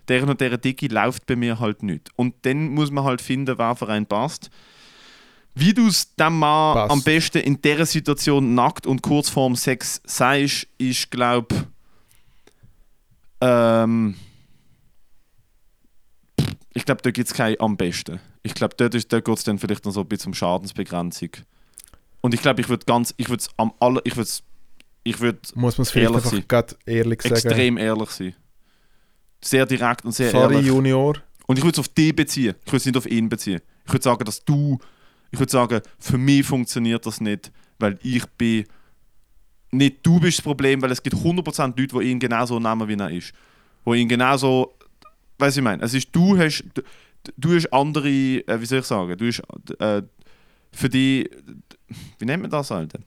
deren und deren Dicke läuft bei mir halt nicht. Und dann muss man halt finden, wer für einen passt. Wie du es dem Mann Passt. am besten in dieser Situation nackt und kurz vorm Sex sagst, ist, glaube ähm, ich glaube, da gibt es kein am besten. Ich glaube, dort, ist- dort geht es dann vielleicht noch so ein bisschen um Schadensbegrenzung. Und ich glaube, ich würde ganz, ich würde es am aller, ich würde ich würde Muss man es vielleicht einfach sein. ehrlich sagen. extrem ehrlich sein. Sehr direkt und sehr Sorry, ehrlich. Junior. Und ich würde es auf dich beziehen. Ich würde es nicht auf ihn beziehen. Ich würde sagen, dass du. Ich würde sagen, für mich funktioniert das nicht, weil ich bin. Nicht du bist das Problem, weil es gibt 100% Leute, die ihn genauso nehmen, wie er ist. Wo ihn genauso. Weißt du, ich meine? Es ist, du hast. Du, du hast andere. Äh, wie soll ich sagen? Du hast. Äh, für die. Wie nennt man das, Alter?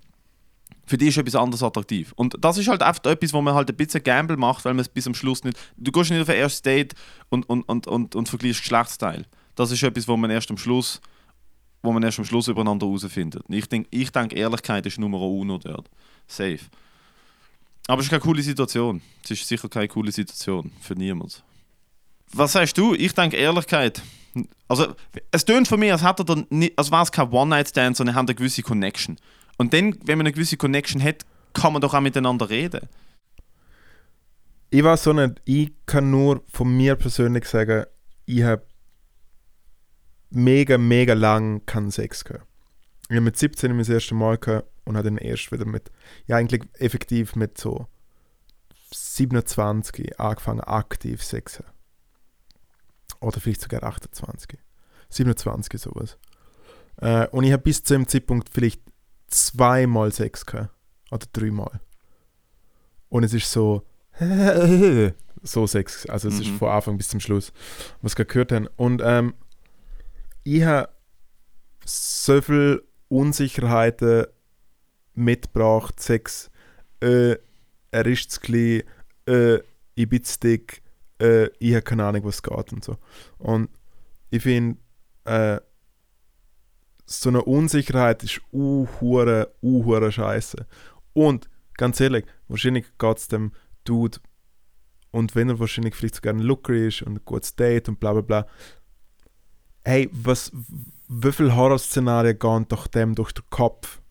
Für die ist etwas anderes attraktiv. Und das ist halt einfach etwas, wo man halt ein bisschen Gamble macht, weil man es bis zum Schluss nicht. Du gehst nicht auf ein erstes Date und, und, und, und, und vergleichst Geschlechtsteil. Das ist etwas, wo man erst am Schluss, wo man erst am Schluss übereinander herausfindet. Ich denke, ich denk, Ehrlichkeit ist Nummer uno dort. Safe. Aber es ist keine coole Situation. Es ist sicher keine coole Situation für niemanden. Was sagst du? Ich denke Ehrlichkeit. Also, es tönt für mich, als, als wäre es kein One-Night-Stand, sondern er hat eine gewisse Connection. Und dann, wenn man eine gewisse Connection hat, kann man doch auch miteinander reden. Ich weiß so nicht, ich kann nur von mir persönlich sagen, ich habe mega, mega lang keinen Sex gehabt. Ich habe mit 17 mein erstes Mal gehabt und habe dann erst wieder mit, ja eigentlich effektiv mit so 27 angefangen aktiv Sex zu haben. Oder vielleicht sogar 28. 27 sowas. Äh, und ich habe bis zu dem Zeitpunkt vielleicht zweimal Sex gehabt. Oder dreimal. Und es ist so, so Sex. Also es ist Mhm. von Anfang bis zum Schluss, was wir gehört haben. Und ähm, ich habe so viel Unsicherheiten mitgebracht, Sex, äh, er ist zu klein, äh, ich bin zu dick, äh, ich habe keine Ahnung, was geht und so. Und ich finde, äh, so eine Unsicherheit ist uhure, uhure scheiße. Und ganz ehrlich, wahrscheinlich geht es dem Dude und wenn er wahrscheinlich vielleicht sogar ein Looker ist und ein gutes Date und bla bla bla. Hey, was, wie viele Horrorszenarien gehen doch dem durch den Kopf?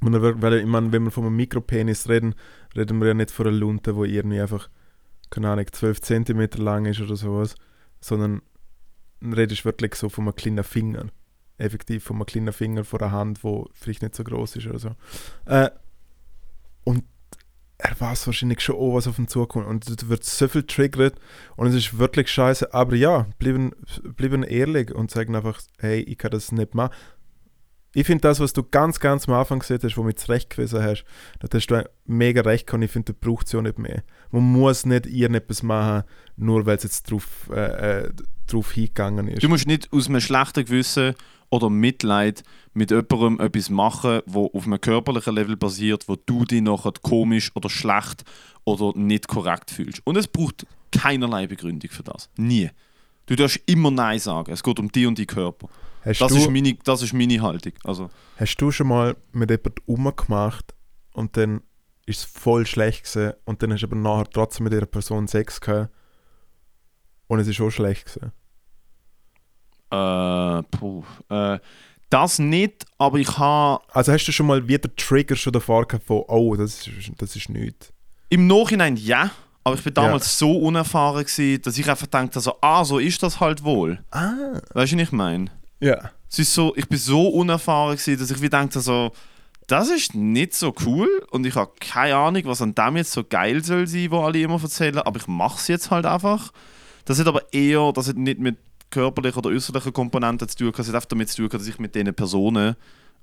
Dann, weil, ich meine, wenn wir von einem Mikropenis reden, reden wir ja nicht von einer Lunte, wo irgendwie einfach, keine Ahnung, 12 cm lang ist oder sowas, sondern redest wirklich so von einem kleinen Finger. Effektiv von einem kleinen Finger von einer Hand, wo vielleicht nicht so groß ist oder so. Äh, und er weiß wahrscheinlich schon auch, was auf ihn zukommt. Und da wird so viel triggert und es ist wirklich scheiße. Aber ja, bleiben, bleiben ehrlich und sagen einfach, hey, ich kann das nicht machen. Ich finde das, was du ganz, ganz am Anfang gesehen hast, wo du mich zurecht gewesen hast, da hast du mega recht gehabt. Ich finde, da braucht es ja nicht mehr. Man muss nicht irgendetwas machen, nur weil es jetzt drauf, äh, drauf hingegangen ist. Du musst nicht aus einem schlechten Gewissen oder Mitleid mit jemandem etwas machen, wo auf einem körperlichen Level basiert, wo du dich nachher komisch oder schlecht oder nicht korrekt fühlst. Und es braucht keinerlei Begründung für das. Nie. Du darfst immer Nein sagen. Es geht um dich und deinen Körper. hast, Das du, ist, meine, das ist meine Haltung. Also, hast du schon mal mit jemandem umgemacht und dann ist es voll schlecht gewesen und dann hast du aber nachher trotzdem mit dieser Person Sex gehabt und es ist auch schlecht gewesen? Äh, puh, äh, das nicht, aber ich habe Also hast du schon mal wieder Trigger schon davor gehabt von, oh, das ist, das ist nichts. Im Nachhinein ja, aber ich bin damals so unerfahren, gewesen, dass ich einfach dachte, also, ah, so ist das halt wohl. Ah. Weißt du, was ich meine? Ja. Es ist so, ich bin so unerfahren, gewesen, dass ich wie dachte, so, das ist nicht so cool und ich habe keine Ahnung, was an dem jetzt so geil soll sein, wo alle immer erzählen, aber ich mache es jetzt halt einfach. Das hat aber eher, das hat nicht mit körperlichen oder äußerlichen Komponenten zu tun, das hat einfach damit zu tun, dass ich mit diesen Personen,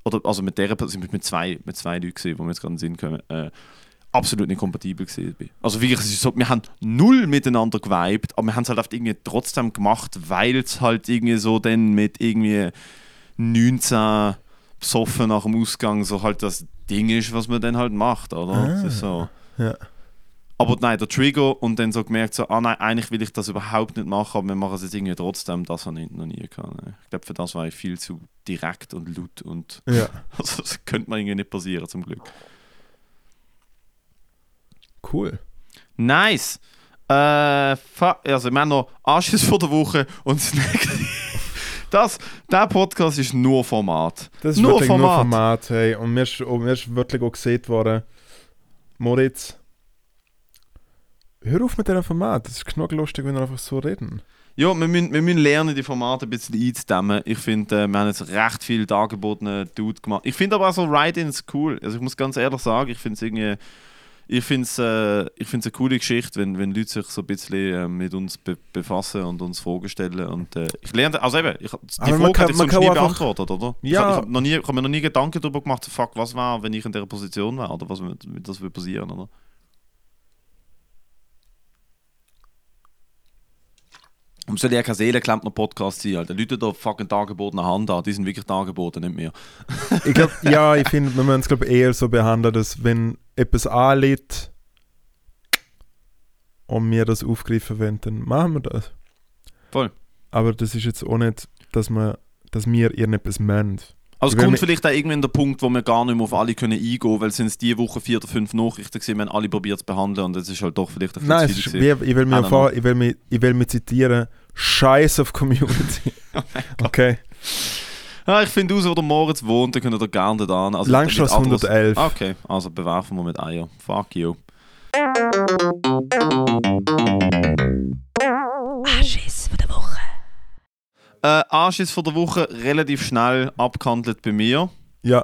oder also mit der Person, mit, zwei, mit zwei Leuten wo wir jetzt gerade in den Sinn kommen, äh, absolut nicht kompatibel gewesen bin. Also wirklich, es ist so, wir haben null miteinander geweibt, aber wir haben es halt oft irgendwie trotzdem gemacht, weil es halt irgendwie so dann mit irgendwie 19 besoffen nach dem Ausgang so halt das Ding ist, was man dann halt macht, oder? Es ist so. Ja. Aber nein, der Trigger und dann so gemerkt, so, ah nein, eigentlich will ich das überhaupt nicht machen, aber wir machen es jetzt irgendwie trotzdem, das habe ich noch nie gehabt. ne. Ich glaube, für das war ich viel zu direkt und laut und Ja. also, das könnte man irgendwie nicht passieren, zum Glück. Cool. Nice! Äh, also, wir haben noch Anschluss vor der Woche und das nächste. Das, der Podcast ist nur Format. Das ist Nur wirklich nur Format. Format. Hey. Und mir ist, mir ist wirklich auch gesehen worden, Moritz, hör auf mit diesem Format. Das ist genug lustig, wenn wir einfach so reden. Ja, wir müssen, wir müssen lernen, die Formate ein bisschen einzudämmen. Ich finde, äh, wir haben jetzt recht viel dargebotene Dude gemacht. Ich finde aber auch so Ride-Ins cool. Also ich muss ganz ehrlich sagen, ich finde es irgendwie... Ich finde es äh, ich find's eine coole Geschichte, wenn, wenn Leute sich so ein bisschen äh, mit uns be befassen und uns Fragen stellen. Und, äh, ich lerne, also eben, ich, die Aber man Frage kann- ich sonst nie beantwortet, oder? Ich Ja. habe hab noch nie- ich hab mir noch nie Gedanken darüber gemacht, fuck, was war, wenn ich in dieser Position wäre, oder was das würde passieren, oder? Und soll ja kein Seelenklempner-Podcast sein, Alter. Leute da fucking Dargeboten Hand an, die sind wirklich Dargeboten, nicht mehr. Ich glaube, ja, ich finde, wir müssen es glaub, eher so behandeln, dass wenn etwas anliegt und wir das aufgreifen wollen, dann machen wir das. Voll. Aber das ist jetzt auch nicht, dass, wir, dass wir irgendetwas meinen. Also es kommt vielleicht auch irgendwann der Punkt, wo wir gar nicht mehr auf alle können eingehen können, weil es sind diese Woche vier oder fünf Nachrichten gesehen, wir haben alle probiert zu behandeln und es ist halt doch vielleicht ein bisschen Nein, zu es viel ist, gewesen. wie, ich will ich mich, ich will mich zitieren. Scheiß auf Community. okay. Ja, ich finde aus, wo der Moritz wohnt, dann könnt ihr gerne da an. Also Langstrasse mit Adresse- 111. Okay, also bewerfen wir mit Eier. Fuck you. Anschiss von der Woche. Äh, Anschiss von der Woche relativ schnell abgehandelt bei mir. Ja.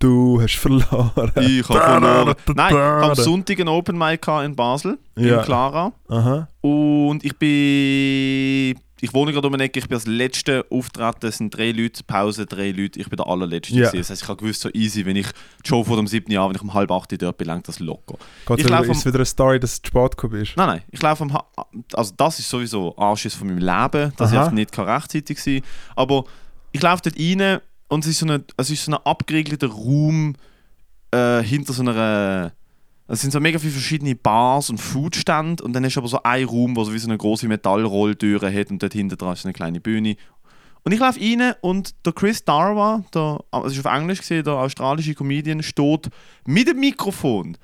Du hast verloren. Ich habe verloren. Nein, ich habe am Sonntag ein Open Mic in Basel, Ja. in Clara. Aha. Und ich bin. Ich wohne gerade um die Ecke, ich bin als letzte auftreten, es sind drei Leute, Pause, drei Leute, ich bin der allerletzte. Gewesen. Das heisst, ich habe gewusst, so easy, wenn ich die Show vor dem siebten Jahr, wenn ich um halb acht dort bin, lenkt das locker. Gott Ich laufe ist wieder eine Story, dass du zu spät gekommen bist. Nein, nein, ich laufe am. Also, das ist sowieso Anschiss von meinem Leben, dass Aha. ich nicht kann rechtzeitig sein Aber ich laufe dort rein und es ist so ein, es ist so ein abgeriegelter Raum äh, hinter so einer. Es sind so mega viele verschiedene Bars und Foodstände und dann ist aber so ein Raum, wo so wie so eine große Metallrolltür hat und dort hinten dran ist eine kleine Bühne. Und ich laufe rein und der Chris Darwa, der, es ist auf Englisch gesehen, der australische Comedian, steht mit dem Mikrofon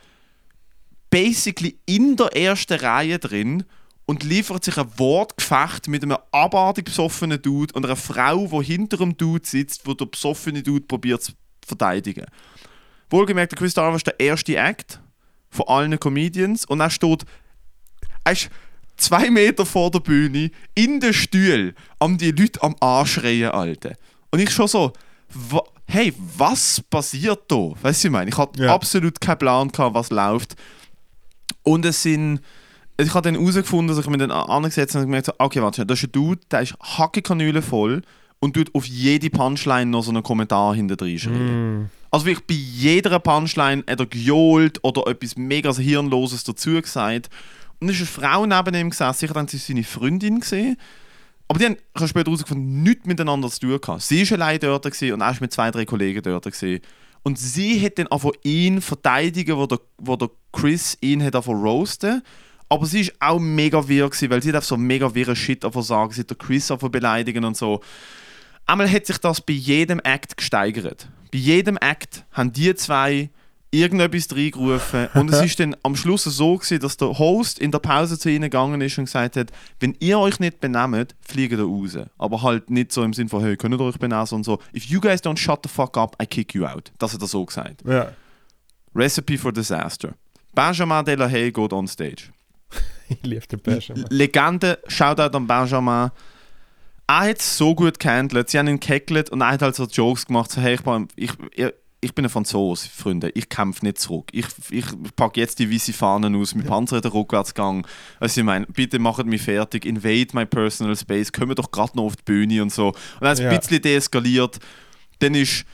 basically in der ersten Reihe drin und liefert sich ein Wortgefecht mit einem abartig besoffenen Dude und einer Frau, die hinter dem Dude sitzt, wo der besoffene Dude probiert zu verteidigen. Wohlgemerkt, der Chris Darwa ist der erste Act von allen Comedians und er steht, er ist zwei Meter vor der Bühne in den Stuhl am die Leute am Anschreien, Alter. Und ich schon so, wa hey, was passiert da? Weißt du, ich meine? Ich hatte Ja. absolut keinen Plan, gehabt, was läuft. Und es sind. Ich habe dann herausgefunden, dass ich mich dann angesetzt habe und gemerkt habe, okay, warte, schnell, das ist ein Dude, der ist Hackekanüle voll und tut auf jede Punchline noch so einen Kommentar hinter drin schreiben. Mm. Also wirklich bei jeder Punchline hat er gejohlt oder etwas mega Hirnloses dazu gesagt. Und dann ist eine Frau neben ihm gesessen, sicher dann sie seine Freundin gesehen. Aber die haben, ich habe später herausgefunden, nichts miteinander zu tun gehabt. Sie war allein dort und ist mit zwei, drei Kollegen dort. Gewesen. Und sie hat dann einfach ihn verteidigen, wo der, wo der Chris ihn hat roasten. Aber sie ist auch mega wirr gewesen, weil sie einfach so mega wirre Shit einfach sagen. Sie hat den Chris einfach beleidigen und so. Einmal hat sich das bei jedem Act gesteigert. Bei jedem Act haben die zwei irgendetwas reingerufen und es ist dann am Schluss so gewesen, dass der Host in der Pause zu ihnen gegangen ist und gesagt hat, wenn ihr euch nicht benehmt, fliegt ihr raus. Aber halt nicht so im Sinn von, hey, könnt ihr euch benehmen, sondern so, if you guys don't shut the fuck up, I kick you out. Das hat er so gesagt. Ja. Recipe for Disaster. Benjamin de la Haye geht on stage. Ich liebe den Passion. Legende, Shoutout an Benjamin. Er hat es so gut gehandelt. Sie haben ihn gehackelt und er hat halt so Jokes gemacht. So, hey, ich, bin- ich, ich, ich bin ein Franzose, Freunde. Ich kämpfe nicht zurück. Ich, ich packe jetzt die weiße Fahnen aus. Mein Panzer hat einen Rückwärtsgang. Also ich meine, bitte macht mich fertig. Invade my personal space. Kommen wir doch gerade noch auf die Bühne und so. Und hat es Ja. ein bisschen deeskaliert. Dann ist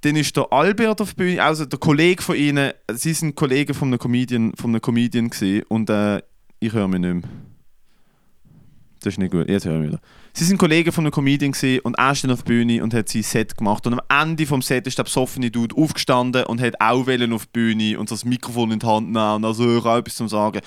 dann ist der Albert auf der Bühne, also der Kollege von ihnen, sie sind Kollegen von einem Comedian, von einem Comedian gewesen, und äh, ich höre mich nicht mehr. Das ist nicht gut, jetzt höre ich mich wieder. Sie sind Kollegen von einem Comedian und er ist dann auf der Bühne und hat sein Set gemacht. Und am Ende vom Set ist der besoffene Dude aufgestanden und hat auch wollen auf die Bühne und das Mikrofon in die Hand nehmen und also auch etwas zum Sagen.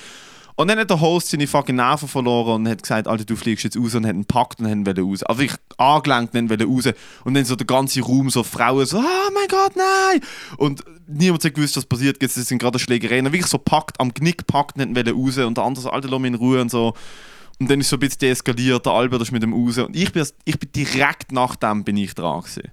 Und dann hat der Host seine fucking Nerven verloren und hat gesagt, Alter, du fliegst jetzt raus und hat ihn gepackt und wollen raus. Also ich angelenkt und wollen raus. Und dann so der ganze Raum, so Frauen so, oh mein Gott, nein! Und niemand hat gewusst, was passiert. Jetzt sind gerade Schlägereien. Und wirklich so packt, am Knick packt und wollen raus. Und der andere so, Alter, lass mich in Ruhe und so. Und dann ist so ein bisschen deeskaliert, der Albert ist mit dem raus. Und ich bin, ich bin direkt nach dem bin ich dran gewesen.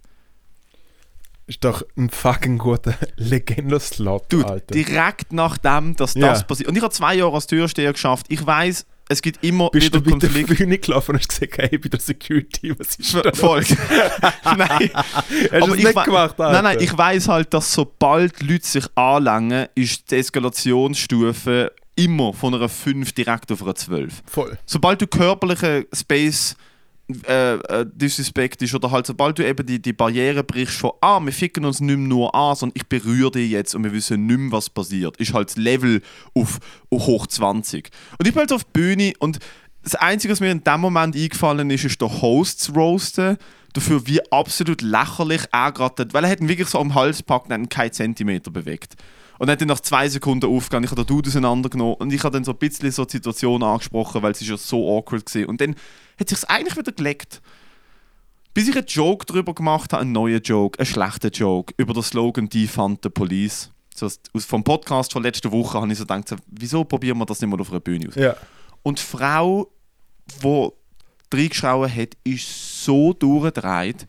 Ist doch ein fucking guter Legendo-Slot, Alter. direkt nachdem, dass Ja. das passiert. Und ich habe zwei Jahre als Türsteher geschafft. Ich weiß, es gibt immer Bist wieder du Konflikte. Bühne gelaufen und hast gesagt, hey, ich bin der Security, was ist das? Voll. nein. Hast du Aber ich nicht gemacht, Alter? Nein, nein, ich weiß halt, dass sobald Leute sich anlangen, ist die Eskalationsstufe immer von einer 5 direkt auf eine 12. Voll. Sobald du körperlichen Space äh, äh, Disrespect ist oder halt sobald du eben die, die Barriere brichst von ah, wir ficken uns nicht mehr nur an, sondern ich berühre dich jetzt und wir wissen nicht mehr, was passiert, ist halt das Level auf, auf hoch 20. Und ich bin halt auf die Bühne und das Einzige, was mir in dem Moment eingefallen ist, ist der Host zu roasten. Dafür wie absolut lächerlich er gerade, weil er hat ihn wirklich so am Hals gepackt und hat ihn keinen Zentimeter bewegt. Und dann hat ihn nach zwei Sekunden aufgegangen, ich habe den Dude auseinandergenommen und ich habe dann so ein bisschen so die Situation angesprochen, weil es ist ja so awkward war. Und dann hat sich eigentlich wieder gelegt. Bis ich einen Joke darüber gemacht habe, einen neuen Joke, einen schlechten Joke, über den Slogan Defund the Police. So, aus, vom Podcast von letzter Woche habe ich so gedacht, so, wieso probieren wir das nicht mal auf einer Bühne aus? Ja. Und die Frau, die reingeschrauen hat, ist so durchgedreht.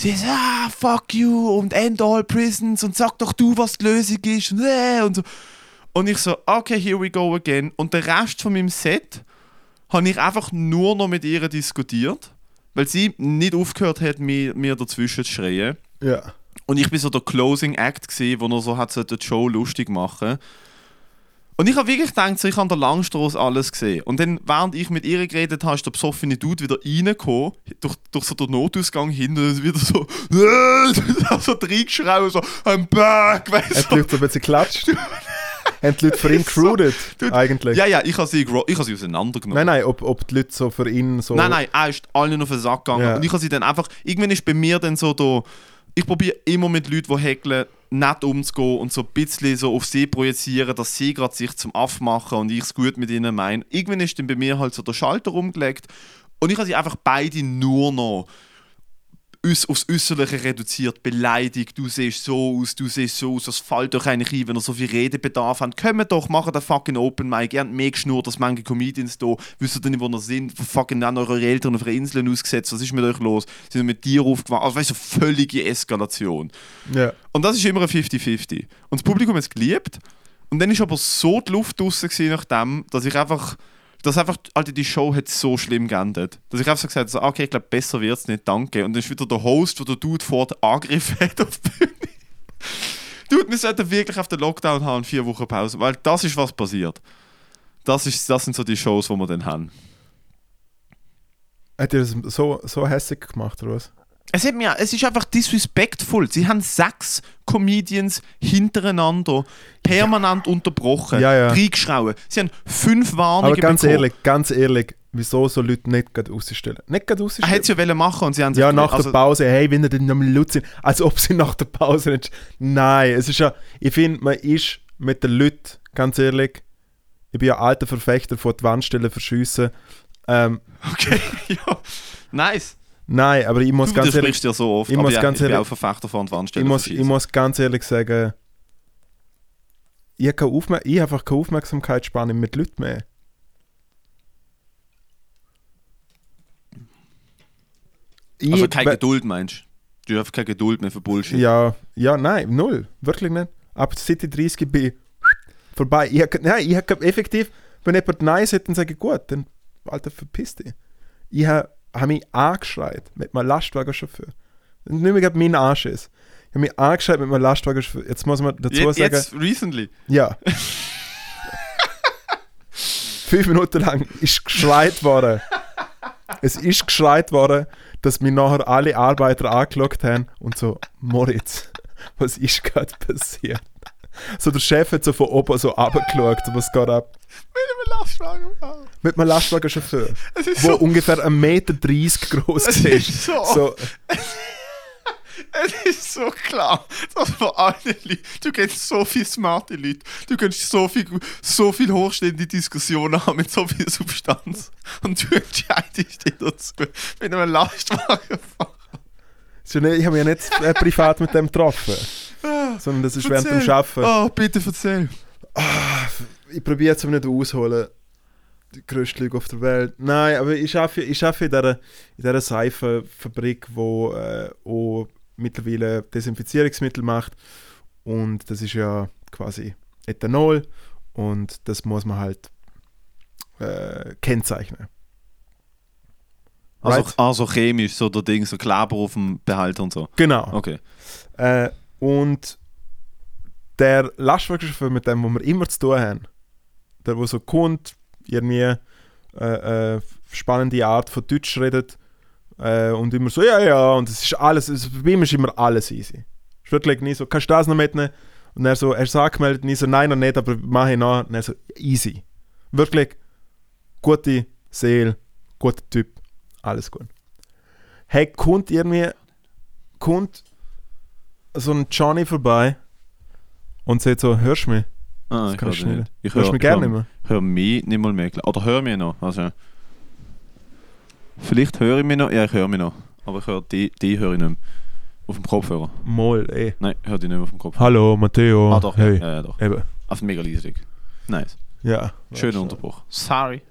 Sie ist, ah, fuck you und end all prisons und sag doch du, was die Lösung ist und, äh, und so. Und ich so, okay, here we go again. Und der Rest von meinem Set habe ich einfach nur noch mit ihr diskutiert, weil sie nicht aufgehört hat, mir, mir dazwischen zu schreien. Ja. Und ich bin so der Closing Act gesehen, wo er so hat so die Show lustig machen. Und ich habe wirklich gedacht, so, ich habe der Langstrasse alles gesehen. Und dann, während ich mit ihr geredet habe, ist der besoffene Dude wieder reingekommen, durch, durch so den Notausgang hin und ist wieder so, so reingeschraubt, so, I'm back, weißt Hat du. die Leute so ein bisschen geklatscht? Haben die Leute für ihn crewed, Dude, eigentlich? Ja, ja, ich habe sie, ich habe sie auseinandergenommen. Nein, nein, ob, ob die Leute so für ihn so... Nein, nein, er ist allen auf den Sack gegangen. Ja. Und ich habe sie dann einfach, irgendwann ist bei mir dann so da, ich probiere immer mit Leuten, die häkeln, nett umzugehen und so ein bisschen so auf sie projizieren, dass sie gerade sich zum Aff machen und ich es gut mit ihnen meine. Irgendwann ist dann bei mir halt so der Schalter umgelegt und ich habe sie einfach beide nur noch uns aufs Äußerliche reduziert, beleidigt, du siehst so aus, du siehst so aus, das fällt doch eigentlich ein, wenn ihr so viel Redebedarf habt. Kommt doch, macht den fucking Open Mic, ihr habt mehr geschnurrt als manche Comedians da, wisst ihr nicht, wo ihr sind, fucking haben eure Eltern auf einer Insel ausgesetzt, was ist mit euch los? Sind mit dir aufgewacht? Also weißt du, völlige Eskalation. Ja. Und das ist immer ein 50-50. Und das Publikum hat es geliebt. Und dann ist aber so die Luft draussen gewesen nach dem, dass ich einfach, dass einfach, Alter, die Show hat so schlimm geendet. Dass ich einfach so gesagt habe, so, okay, ich glaube, besser wird es nicht, danke. Und dann ist wieder der Host, der der Dude vor den Angriff hat auf die Bühne. Dude, wir sollten wirklich auf den Lockdown haben, vier Wochen Pause, weil das ist, was passiert. Das, ist, das sind so die Shows, die wir dann haben. Hat ihr das so, so hässlich gemacht, oder was? Es, hat mir, es ist einfach disrespectful. Sie haben sechs Comedians hintereinander permanent unterbrochen, Ja, ja. reingeschrauen. Sie haben fünf Warnungen Aber ganz bekommen. ehrlich, ganz ehrlich, wieso so Leute nicht gerade rausstellen? Nicht gerade Er rausstellen? hätte es ja wollen machen und sie haben sich Ja, nach also, der Pause, hey, wenn ihr noch mal laut sind, als ob sie nach der Pause nicht. Nein, es ist ja, ich finde, man ist mit den Leuten, ganz ehrlich, ich bin ja alter Verfechter von die Wandstellen verschiessen. Ähm, Okay, ja. Nice. Nein, aber ich muss du ganz ehrlich, widersprichst ja so oft. ich muss ja, ganz ich bin ehrlich- auch Verfechter von ich Wandstellen muss, ich muss ganz ehrlich sagen, ich habe ich habe einfach keine Aufmerksamkeitsspanne mit Leuten mehr. Ich, Also keine Geduld, meinst du? Du hast keine Geduld mehr für Bullshit. Ja, ja, nein, null. Wirklich nicht. Seit ich 30 bin, vorbei. Ich hab, nein, ich habe effektiv, wenn jemand Nein sagt, dann sage ich gut, dann, Alter, verpiss dich. Ich habe hab mich angeschreit mit meinem Lastwagenchauffeur. Nicht mehr gerade mein Arsch ist. Ich habe mich angeschreit mit meinem Lastwagenchauffeur. Jetzt muss man dazu Jetzt, sagen, jetzt recently. ja. Fünf Minuten lang ist geschreit worden. Es ist geschreit worden, dass mir nachher alle Arbeiter angeschaut haben und so, Moritz, was ist gerade passiert? So der Chef hat so von oben so runtergeschaut, was geht ab? Mit einem Lastwagen. Mit einem Lastwagenchauffeur, wo so, ungefähr 1,30 Meter groß es ist. ist so, So, es ist so klar, dass von allen Leuten, du kennst so viele smarte Leute, du kannst so viel, so viel hochstehende Diskussionen haben mit so viel Substanz und du entscheidest dich dazu, mit einem Lastwagen fahren. so nicht- ich habe mich ja nicht äh, privat mit dem getroffen, sondern das ist während dem Arbeiten. Oh, bitte erzähl. ich probiere jetzt aber nicht ausholen. Die größte Lüge auf der Welt. Nein, aber ich arbeite, ich arbeite in dieser, in dieser Seifenfabrik, die äh, auch mittlerweile Desinfizierungsmittel macht. Und das ist ja quasi Ethanol. Und das muss man halt äh, kennzeichnen. Also, Right? also chemisch, so der Ding, so Kleber auf dem Behälter und so. Genau. Okay. Äh, und der Lastwagenchauffeur, mit dem wir immer zu tun haben, der, wo so kommt, irgendwie äh, äh, spannende Art von Deutsch redet äh, und immer so, ja, ja, und es ist alles, es, bei ihm ist immer alles easy. Ist wirklich nie so, kannst du das noch mitnehmen? Und er so, er ist angemeldet, nie so, nein, noch nicht, aber mach ich noch. Und er so, easy. Wirklich gute, Seele, guter Typ, alles gut. Hey, kommt irgendwie, kommt so ein Johnny vorbei und sagt so, hörst du mich? Ah, Das ich kann höre ich nicht. nicht. Ich Hörst du höre mich gerne ich nicht mehr? höre mich nicht mal mehr. Oder höre mich noch. Also, vielleicht höre ich mich noch. Ja, ich höre mich noch. Aber ich höre die, die höre ich nicht mehr. Auf dem Kopfhörer. Moll, ey. Nein, ich höre die nicht mehr auf dem Kopfhörer. Hallo, Matteo. Ah, doch. Hey. Ja, ja, doch. Eben, Auf mega leisig. Nice. ja. Schöner. Unterbruch. Sorry.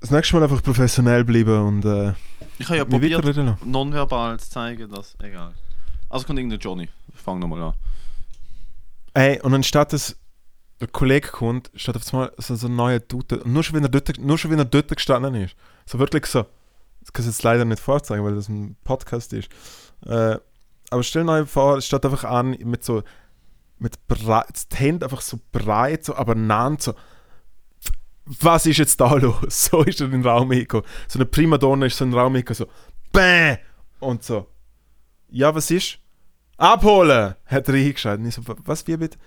Das nächste Mal einfach professionell bleiben und äh, Ich habe ja probiert, nonverbal zu zeigen, dass. Egal. Also kommt irgendein Johnny. Ich fange nochmal an. Ey, und anstatt dass ein Kollege kommt, steht auf einmal so, so ein neuer Dude. Nur schon, wenn er dort, nur schon, wenn er dort gestanden ist. So wirklich so. Das kann ich jetzt leider nicht vorzeigen, weil das ein Podcast ist. Äh, aber stell dir vor, es steht einfach an mit so. Mit breit, die Hände einfach so breit, so, aber nannt so. Was ist jetzt da los? So ist er in den Raum hingekommen. So eine Primadonna ist so in den Raum hingekommen, so. Bäh! Und so. Ja, was ist? Abholen! Hat er reingeschaltet. Und ich so, "Wa- was wie bitte?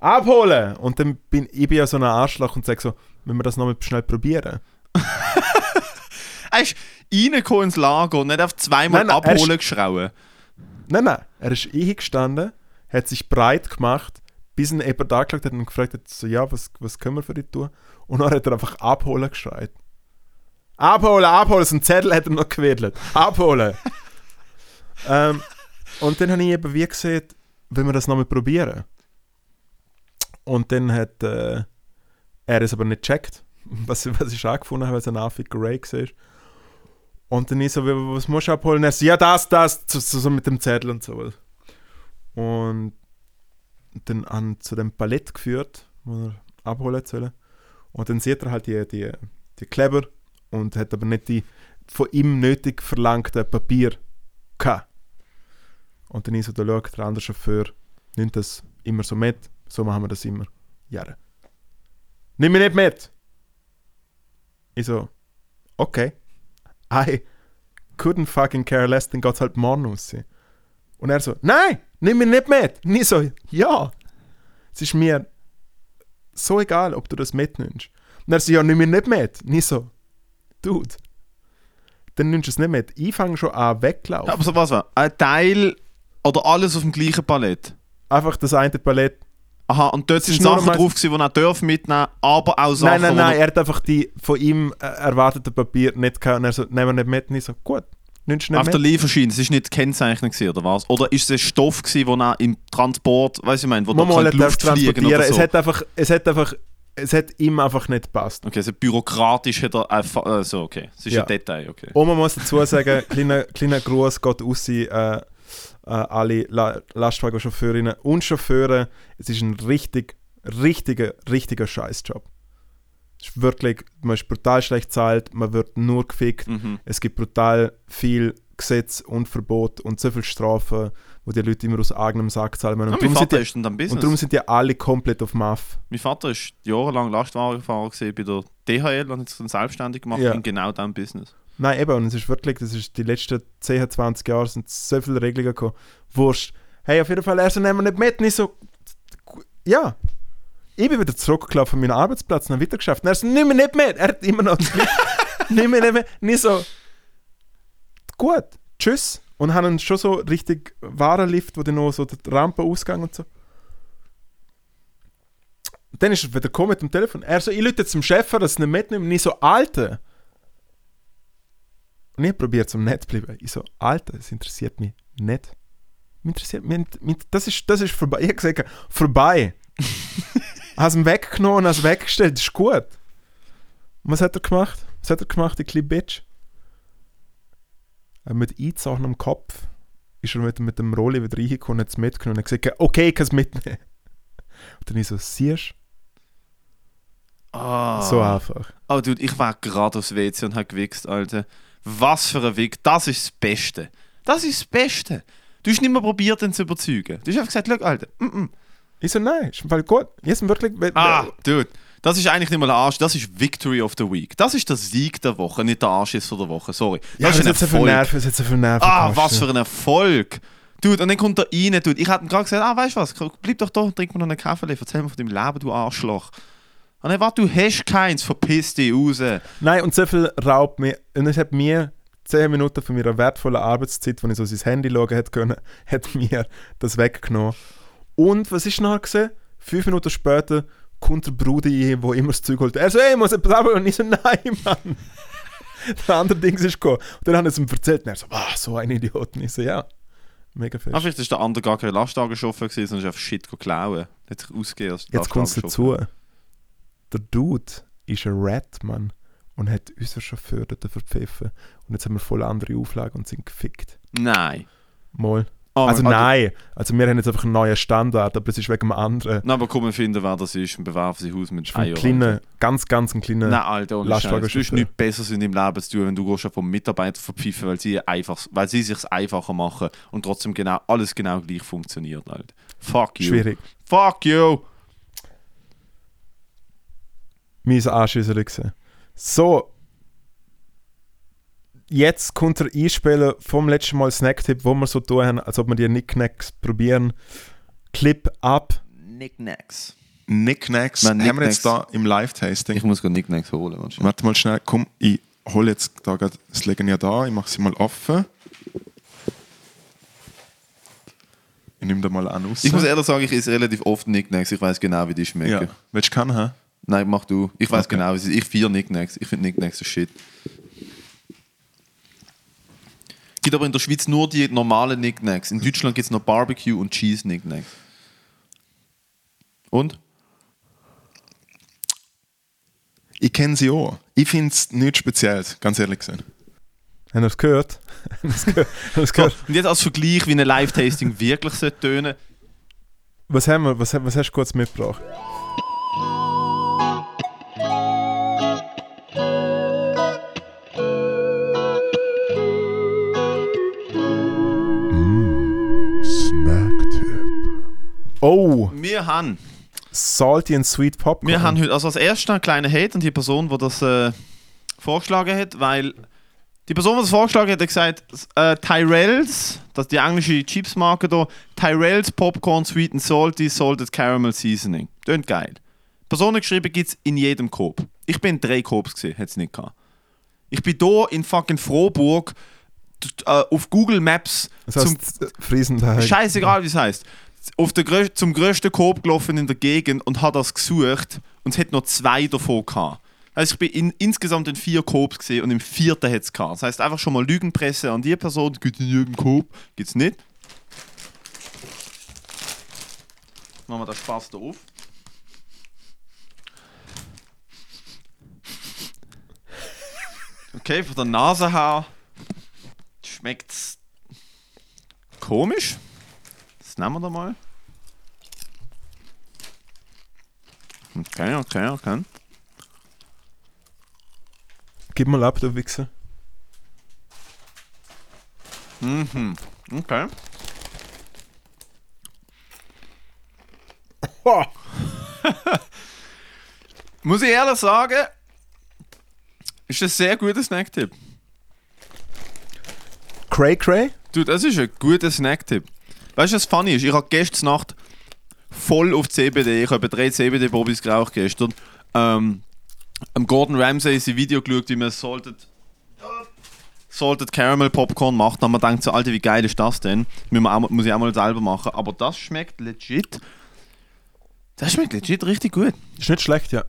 Abholen! Und dann bin ich bin ja so ein Arschloch und sage so, wenn wir das nochmal schnell probieren. Er ist reingekommen ins Lager und nicht auf zweimal Nein, nein, er ist- abholen geschrauen. Nein, nein, er ist eingestanden, hat sich breit gemacht, bis ihn jemand angeschaut hat und gefragt hat, so, ja, was, was können wir für dich tun? Und dann hat er einfach abholen geschreit. Abholen, abholen, so einen Zettel hat er noch gewedelt. Abholen! ähm, und dann habe ich eben wie gesehen, wenn wir das nochmal probieren. Und dann hat äh, er es aber nicht gecheckt, was, was ich angefunden habe, weil es ein Affiger Ray war. Und dann ich so, "Wie- was musst du abholen? Er so, ja, das, das, so, so, mit dem Zettel und so. Und dann an zu dem Palett geführt, wo er abholen sollen. Und dann sieht er halt die, die, die Kleber und hat aber nicht die von ihm nötig verlangten Papier gehabt. Und dann ist so, da schaut der andere Chauffeur, nimmt das immer so mit, so machen wir das immer. Ja. Nimm mich nicht mit! Ich so, okay. I couldn't fucking care less, dann geht's halt morgen raus. Und er so, nein, nimm mich nicht mit. Und ich so, ja. Es ist mir so egal, ob du das mitnimmst. Und er so, ja, nimm mich nicht mit. Und ich so, dude, dann nimmst du es nicht mit. Ich fange schon an weglaufen. Aber so was war? Ein Teil oder alles auf dem gleichen Palett? Einfach das eine Palett. Aha, und dort sind Sachen drauf, gewesen, die er darf mitnehmen aber auch nein, Sachen, nein, die nein, er- hat einfach die von ihm äh, erwarteten Papier nicht gehabt. Und er so, nehmen wir nicht mit. Und ich so, gut, nimmst du nicht Auf der mit. Lieferschiene, es ist nicht gekennzeichnet gewesen, oder was? Oder ist es ein Stoff gewesen, wo er im Transport, weiß ich mein, wo er Luft fliegen oder so? Es hat einfach, es hat einfach, es hat ihm einfach nicht gepasst. okay, also bürokratisch hat er einfach, also okay, es ist Ja. ein Detail, okay. Und man muss dazu sagen, kleiner, kleiner Gruß geht raus äh, äh, alle La Lastwagenchauffeurinnen und Chauffeure. Es ist ein richtig, richtiger, richtiger Scheißjob. Es ist wirklich, man ist brutal schlecht zahlt, man wird nur gefickt. Mhm. Es gibt brutal viel Gesetz und Verbot und so viel Strafen, wo die Leute immer aus eigenem Sack zahlen müssen. Und, mein darum sind die, und darum sind die alle komplett auf Muff. mein Vater ist jahrelang Lastwagenfahrer bei der DHL und hat sich dann selbstständig gemacht Ja. in genau diesem Business. Nein, eben, und es ist wirklich, das ist die letzten 10, 20 Jahre sind so viele Regelungen gekommen. Wurscht. Hey, auf jeden Fall, er so, nehmen wir nicht mit. Und ich so, ja. Ich bin wieder zurückgelaufen von meinem Arbeitsplatz und habe weitergeschafft. Und er so, nimm mich nicht mit. Er hat immer noch, nimm mich nicht mit. Und ich so, gut, tschüss. Und haben schon so richtig Warenlift, wo dann noch so die Rampe ausgang und so. Dann ist er wieder gekommen mit dem Telefon. Er so, ich lüte zum Chef, dass es nicht mitnimmt. Und ich so, Alter. Und ich probiere zum nett zu bleiben. Ich so, Alter, das interessiert mich nicht. Mich interessiert mich. Mich- Das ist, das ist vorbei. Ich habe gesagt, vorbei. hast ihn weggenommen, hast weggestellt, ist gut. Und was hat er gemacht? Was hat er gemacht, die kleine Bitch? Äh, mit eingezogenem Kopf ist er mit, mit dem Rolli wieder reingekommen und hat es mitgenommen und hat gesagt, okay, ich kann es mitnehmen. Und dann ich so, siehst Ah. du? So einfach. Oh, Dude, ich war gerade aufs WC und habe gewichst, Alter. Was für ein Weg. Das ist das Beste. Das ist das Beste. Du hast nicht mehr probiert, ihn zu überzeugen. Du hast einfach gesagt, schau, Alter. Mm -mm. Ich so, nein, ist im Fall gut. Jetzt wirklich... Ah, Dude. Das ist eigentlich nicht mal der Arsch, das ist Victory of the Week. Das ist der Sieg der Woche, nicht der Arsch von der Woche, sorry. ja, Das es ist ein Erfolg. Nerven, so viel Nerven. Ah, was für ein Erfolg. Dude, und dann kommt er rein, Dude. Ich hätte ihm gerade gesagt, ah, weißt du was, bleib doch da, trink mir noch einen Kaffee, erzähl mir von deinem Leben, du Arschloch. Ah nein, warte, du hast keins, verpiss dich raus. Nein, und so viel raubt mir. Und es hat mir 10 Minuten von meiner wertvollen Arbeitszeit, wo ich so sein Handy schauen hätte können, hat mir das weggenommen. Und was ist nachher gesehen? Fünf Minuten später kommt der ein, wo immer das Zeug holt. Er so, ey, muss etwas abholen. Und ich so, nein, Mann. der andere Ding ist gekommen. Und dann haben sie ihm erzählt und er so, ah, so ein Idiot. Und ich so, ja, mega fest. Ah, vielleicht ist der andere gar kein Lastwagenchauffeur gewesen, sondern ist einfach Shit klauen. Hat sich ausgegeben Jetzt kommt es dazu. Der Dude ist ein Rat, Mann. Und hat unseren Chauffeur dort verpfiffen. Und jetzt haben wir voll andere Auflagen und sind gefickt. Nein. Mal. Ah, also ah, nein, also wir haben jetzt einfach einen neuen Standard, aber es ist wegen dem anderen. Nein, aber komm, wir finden, wer das ist und bewerfen sie Haus mit Von Eier. kleinen, ganz, ganz einen kleinen. Nein, Alter, ohne Scheiß. Du hast Lastwagenchauffeur. nichts Besseres in deinem Leben zu tun, wenn du gehst vom Mitarbeiter verpfiffen, weil sie einfach, weil sie sich einfacher machen und trotzdem genau, alles genau gleich funktioniert, Alter. Fuck you. Schwierig. Fuck you. Mein Anschüssel gesehen. So. Jetzt kommt der Einspieler vom letzten Mal Snacktipp, wo wir so tun haben, als ob wir die Nicknacks probieren. Clip ab. Knickknacks. Knickknacks Nein, haben wir jetzt da im Live-Tasting. Ich muss gerade Knickknacks holen. warte schnell. Warte mal schnell, komm, ich hole jetzt da gerade das Legen ja da, ich mache sie mal offen. Ich nehme da mal an raus. Ich muss ehrlich sagen, ich esse relativ oft Knickknacks. Ich weiß genau, wie die schmecken. ja. Willst du kennen, hä? Nein, mach du. Ich weiß Okay. genau, wie sie Ich vier Knickknacks. Ich finde Knickknacks so shit. Gibt aber in der Schweiz nur die normalen Knickknacks. In Deutschland gibt es noch Barbecue und Cheese Knickknacks. Und? Ich kenne sie auch. Ich finde es nichts Spezielles, ganz ehrlich gesagt. Haben wir es gehört? So, und jetzt als Vergleich, wie ein Live-Tasting wirklich sollte tönen. Was haben wir? Was, was hast du kurz mitgebracht? Wir haben, Salty and Sweet Popcorn. wir haben heute also als erstes einen kleinen Hate an die Person, die das äh, vorgeschlagen hat, weil die Person, die das vorgeschlagen hat, hat gesagt, äh, Tyrells, das ist die englische Chipsmarke da, Tyrells Popcorn Sweet and Salty Salted Caramel Seasoning. Tönt geil. Die Person hat geschrieben, gibt es in jedem Coop. Ich bin in drei Coops gesehen, hat es nicht gehabt. Ich bin hier in fucking Frohburg äh, auf Google Maps das zum heißt, äh, Friesenteig. Scheißegal, wie es heißt. Auf der grö zum grössten Coop gelaufen in der Gegend und hat das gesucht und es hat noch zwei davon gehabt. Also ich bin in, insgesamt in vier Coops gesehen und im vierten hat es gehabt. Das heißt einfach schon mal Lügenpresse an die Person, gibt in jedem gibt es nicht. Machen wir das Spaß da auf. Okay, von der Nase her schmeckt es komisch. Das nehmen wir da mal. Okay, okay, okay. Gib mal ab, du Wichser. Mhm. Okay. Muss ich ehrlich sagen, ist ein sehr guter Snacktipp. Cray Cray? Du, das ist ein guter Snacktipp. Weißt du, was funny ist? Ich habe gestern Nacht voll auf CBD, ich habe drei CBD-Bobis geraucht gestern. Ähm, am Gordon Ramsay sein Video geschaut, wie man Salted, Salted Caramel Popcorn macht. Und man denkt so, Alter, wie geil ist das denn? Wir auch, muss ich auch mal selber machen. Aber das schmeckt legit. Das schmeckt legit richtig gut. Ist nicht schlecht, ja.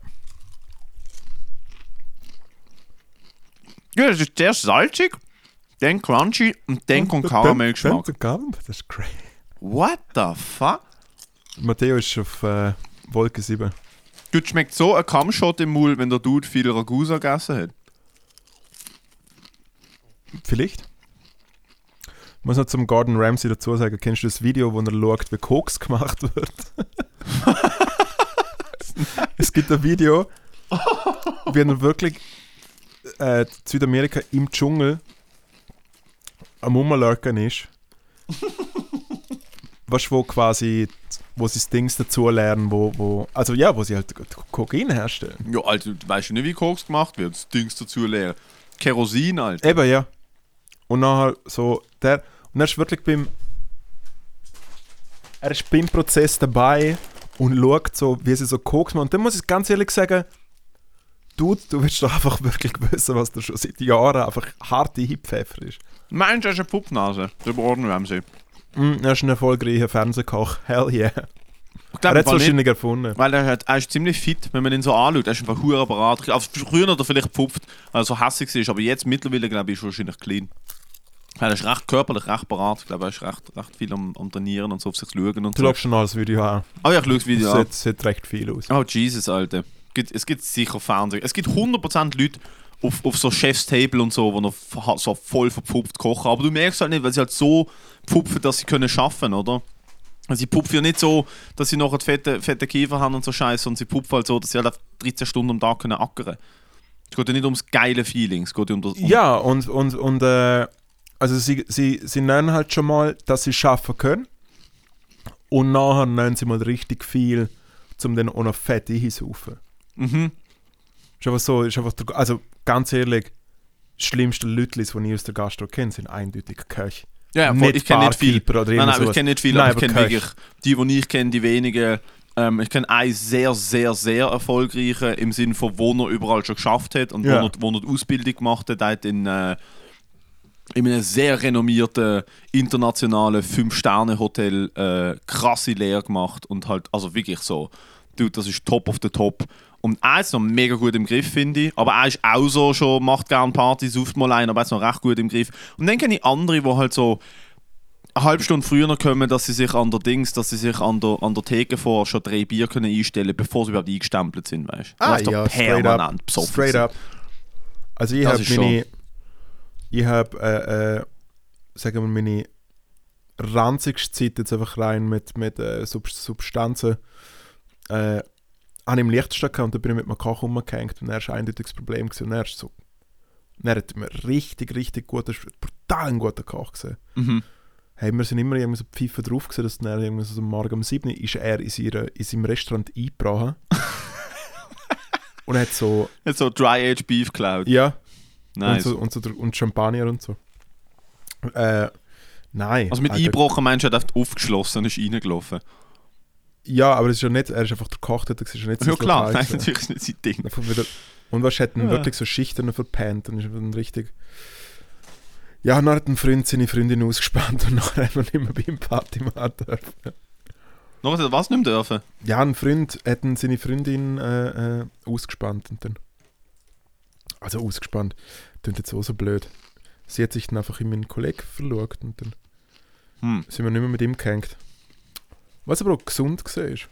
Ja, das ist zuerst salzig, dann crunchy und dann kommt Karamellgeschmack. Das ist cray. What the fuck? Matteo ist auf äh, Wolke 7. Du schmeckt so ein Kammshot im Mund, wenn der Dude viel Ragusa gegessen hat. Vielleicht. Ich muss noch zum Gordon Ramsay dazu sagen, kennst du das Video, wo er schaut, wie Koks gemacht wird? es gibt ein Video, wie er wirklich äh, in Südamerika im Dschungel am Rumlurken ist. Weißt du, wo quasi, wo sie das Dings dazu lernen, wo, wo, also ja, wo sie halt Kokain herstellen. Ja, du weißt nicht, wie Koks gemacht wird. Das Dings dazu leer. Kerosin, Alter. Eben, ja. Und nachher so, der, und er ist wirklich beim, er ist beim Prozess dabei und schaut so, wie sie so Koks machen. Und dann muss ich ganz ehrlich sagen, du, du willst doch einfach wirklich wissen, was da schon seit Jahren einfach harte Hip-Pfeffer ist. Meinst du, er ist eine Puppnase? Der sie. Mm, er ist ein erfolgreicher Fernsehkoch. Hell yeah. Ich Er hat es wahrscheinlich erfunden. Weil er, hat, er ist ziemlich fit, wenn man ihn so anschaut. Er ist einfach hure Apparat. Also früher hat er vielleicht gepupft, weil er so hässlich ist, aber jetzt mittlerweile glaube ich ist er wahrscheinlich clean. Er ist recht körperlich, recht parat. Ich glaube, er ist recht, recht viel am, am Trainieren und so auf sich schauen und Du so. schaust schon alles Video an. Oh ja, ich schaue das Video an. Sieht, sieht recht viel aus. Oh Jesus, Alter. Es gibt sicher Fernsehen. Es gibt 100% Leute auf, auf so Chef's Table und so, die noch so voll verpupft kochen. Aber du merkst halt nicht, weil sie halt so pupfen, dass sie können schaffen, oder? Also sie pupfen ja nicht so, dass sie noch fette, fette Kiefer haben und so Scheiße, und sie pupfen halt so, dass sie halt auf 13 Stunden am Tag können ackern. Es geht ja nicht ums geile Feeling, es geht ja um das. Um Ja, und, und, und äh, also sie, sie, sie nennen halt schon mal, dass sie schaffen können. Und nachher nennen sie mal richtig viel, um dann auch noch Fett einzusaufen. Mhm. Ist einfach so, ist einfach also ganz ehrlich, das schlimmste Lütlis, die ich aus der Gastro kenne, sind eindeutig Köche. Ja, voll, ich kenne nicht viel. Oder Nein, nein, ich kenne nicht viele, Nein, aber ich kenne wirklich die, die ich kenne, die wenigen. Ähm, ich kenne einen sehr, sehr, sehr erfolgreichen im Sinne von, wo er überall schon geschafft hat und Ja. wo, er, wo er die Ausbildung gemacht hat. Er hat in, äh, in einem sehr renommierten internationalen Fünf-Sterne-Hotel äh, krasse Lehre gemacht und halt, also wirklich so, dude, das ist top of the top. Und er ist noch mega gut im Griff, finde ich. Aber er ist auch so schon, macht gerne Partys, sucht mal ein, aber er ist noch recht gut im Griff. Und dann kenne ich andere, die halt so eine halbe Stunde früher kommen, dass sie sich an der Dings, dass sie sich an der, an der Theke vor schon drei Bier können einstellen bevor sie überhaupt eingestempelt sind, weißt du? Ah, ja, straight permanent up. besoffen Straight sind. up. Also ich habe meine, ich habe, äh, äh, sagen wir meine ranzigste Zeit jetzt einfach rein mit, mit äh, Sub Substanzen. Äh, habe ich im Lichtstadt gehabt und da bin ich mit meinem Koch umgehängt und er war ein eindeutiges Problem gewesen. und er ist so, und er hat mir richtig, richtig gut, das ist brutal ein guter Koch gesehen. Mhm. Hey, wir sind immer irgendwie so Pfeife drauf gewesen, dass dann irgendwie so am Morgen um 7 Uhr ist er in, seiner, in seinem Restaurant eingebrochen. und er hat so, Jetzt so Dry Age Beef Cloud. ja, nice. und, so, und, so, und Champagner und so. Äh, nein. also mit Alter. Einbrochen meinst du, er hat aufgeschlossen und ist reingelaufen. Ja, aber es ist ja nicht, er ist einfach der Koch, das ist ja nicht Ja sein klar, Lokal nein, natürlich ist nicht sein Ding. Und was hat ihn Ja. wirklich so Schichten verpennt und ist dann richtig. Ja, und dann hat ein Freund seine Freundin ausgespannt und nachher hat man nicht mehr beim Party machen dürfen. Noch was, was nicht mehr dürfen? Ja, ein Freund hat seine Freundin äh, äh, ausgespannt und dann. Also ausgespannt. Klingt jetzt auch so blöd. Sie hat sich dann einfach in meinen Kollegen verlegt und dann Hm. sind wir nicht mehr mit ihm gehängt. Was aber auch gesund ist.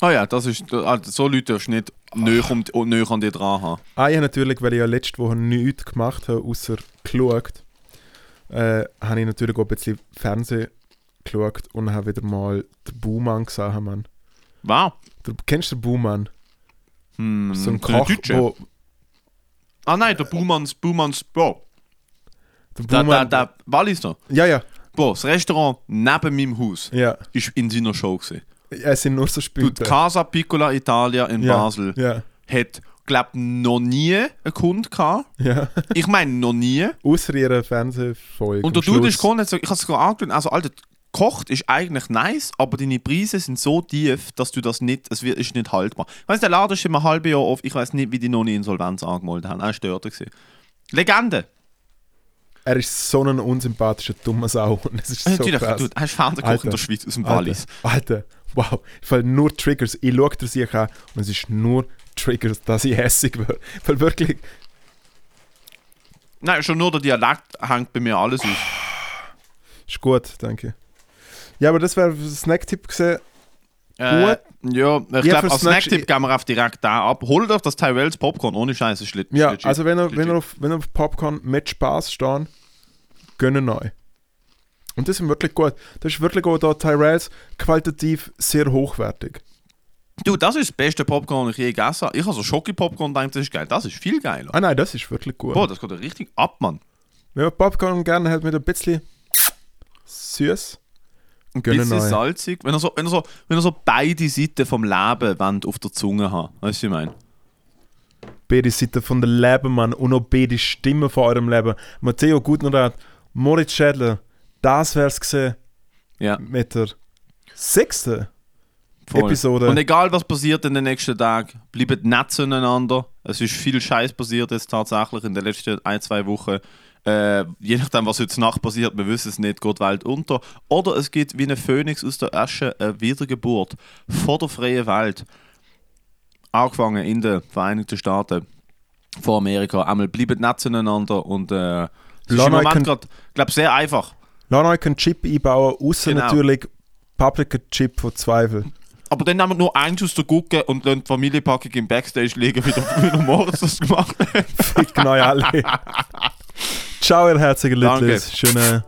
Ah ja, das ist, also so Leute darfst du nicht näher, um, näher an dir dran haben. Ah ja, natürlich, weil ich ja letzte Woche nichts gemacht habe, außer geschaut, äh, habe ich natürlich auch ein bisschen Fernsehen geschaut und habe wieder mal den Buhmann gesehen, Mann. Wow. Du kennst den Buhmann? Hm, So ein Koch, wo... Ah nein, der Buhmanns, Buhmanns, Bro. Der Der, der, Buhmann, der Walliser. ja, ja, Bro, das Restaurant neben meinem Haus ja. ist in seiner Show gewesen. Es sind nur so Spiele. die Casa Piccola Italia in ja, Basel Ja, hat, glaub noch nie einen Kunden gehabt. ja. Ich meine, noch nie. Außer ihrer Fernsehfolge. Und der Dude ist gekommen, so- ich habe es sogar angeschaut, also Alter, kocht ist eigentlich nice, aber deine Preise sind so tief, dass du das nicht, es wird, ist nicht haltbar. Ich weiss, der Laden ist immer ein halbes Jahr auf, ich weiß nicht, wie die noch nie Insolvenz angemeldet haben. Er war dort. Legende. Er ist so ein unsympathischer, dummer Sau. Und es ist so Natürlich, krass. du hast Fernsehkoch in der Schweiz aus dem Wallis. Alter, wow. Ich fall nur Triggers. Ich schaue dir sich an und es ist nur Triggers, dass ich hässig werde. Weil wirklich, Nein, schon nur der Dialekt hängt bei mir alles aus. ist gut, danke. Ja, aber das wäre ein Snack-Tipp gesehen. Äh, ja, ich glaube, fürs als Snack- Snacktipp gehen wir auf direkt da ab. Holt euch das Tyrells Popcorn ohne Scheiße. Schlitt, Ja, legit. also wenn ihr, wenn ihr, auf, wenn ihr auf Popcorn mit Spaß stehen, gönnen neu. Und das ist wirklich gut. Das ist wirklich auch da Tyrells qualitativ sehr hochwertig. Du, das ist das beste Popcorn, das ich je gegessen habe. Ich habe so Schoki-Popcorn gedacht, das ist geil. Das ist viel geiler. Ah nein, das ist wirklich gut. Boah, das geht ja richtig ab, Mann. Wenn man Popcorn gerne hat mit ein bisschen süß, Ein Gönnen bisschen neu. salzig. Wenn er, so, wenn, er so, wenn er so beide Seiten vom Leben wollt auf der Zunge haben. Weißt du, was ich meine? beide Seiten von der Leben, Mann, und auch beide Stimmen von eurem Leben. Matteo Gutnerrat, Moritz Schädler, das wär's gesehen Ja. mit der sechsten Voll. Episode. Und egal was passiert in den nächsten Tagen, bleibt nett zueinander. Es ist viel Scheiß passiert jetzt tatsächlich in den letzten ein, zwei Wochen. Äh, je nachdem, was heute Nacht passiert, wir wissen es nicht, geht die Welt unter. Oder es gibt wie ein Phönix aus der Asche eine Wiedergeburt vor der freien Welt. Angefangen in den Vereinigten Staaten, vor Amerika. Einmal bleibt nett zueinander und äh, es ist im Moment gerade, glaube sehr einfach. Lass euch einen Chip einbauen, außer Genau. natürlich Paprika-Chip von Zweifel. Aber dann nehmen wir nur eins aus der Gucke und lassen die Familienpackung im Backstage liegen, wie der, wie der Moritz das gemacht hat. Ficken euch alle. Ciao, ihr herzigen Danke. Leute. Schönen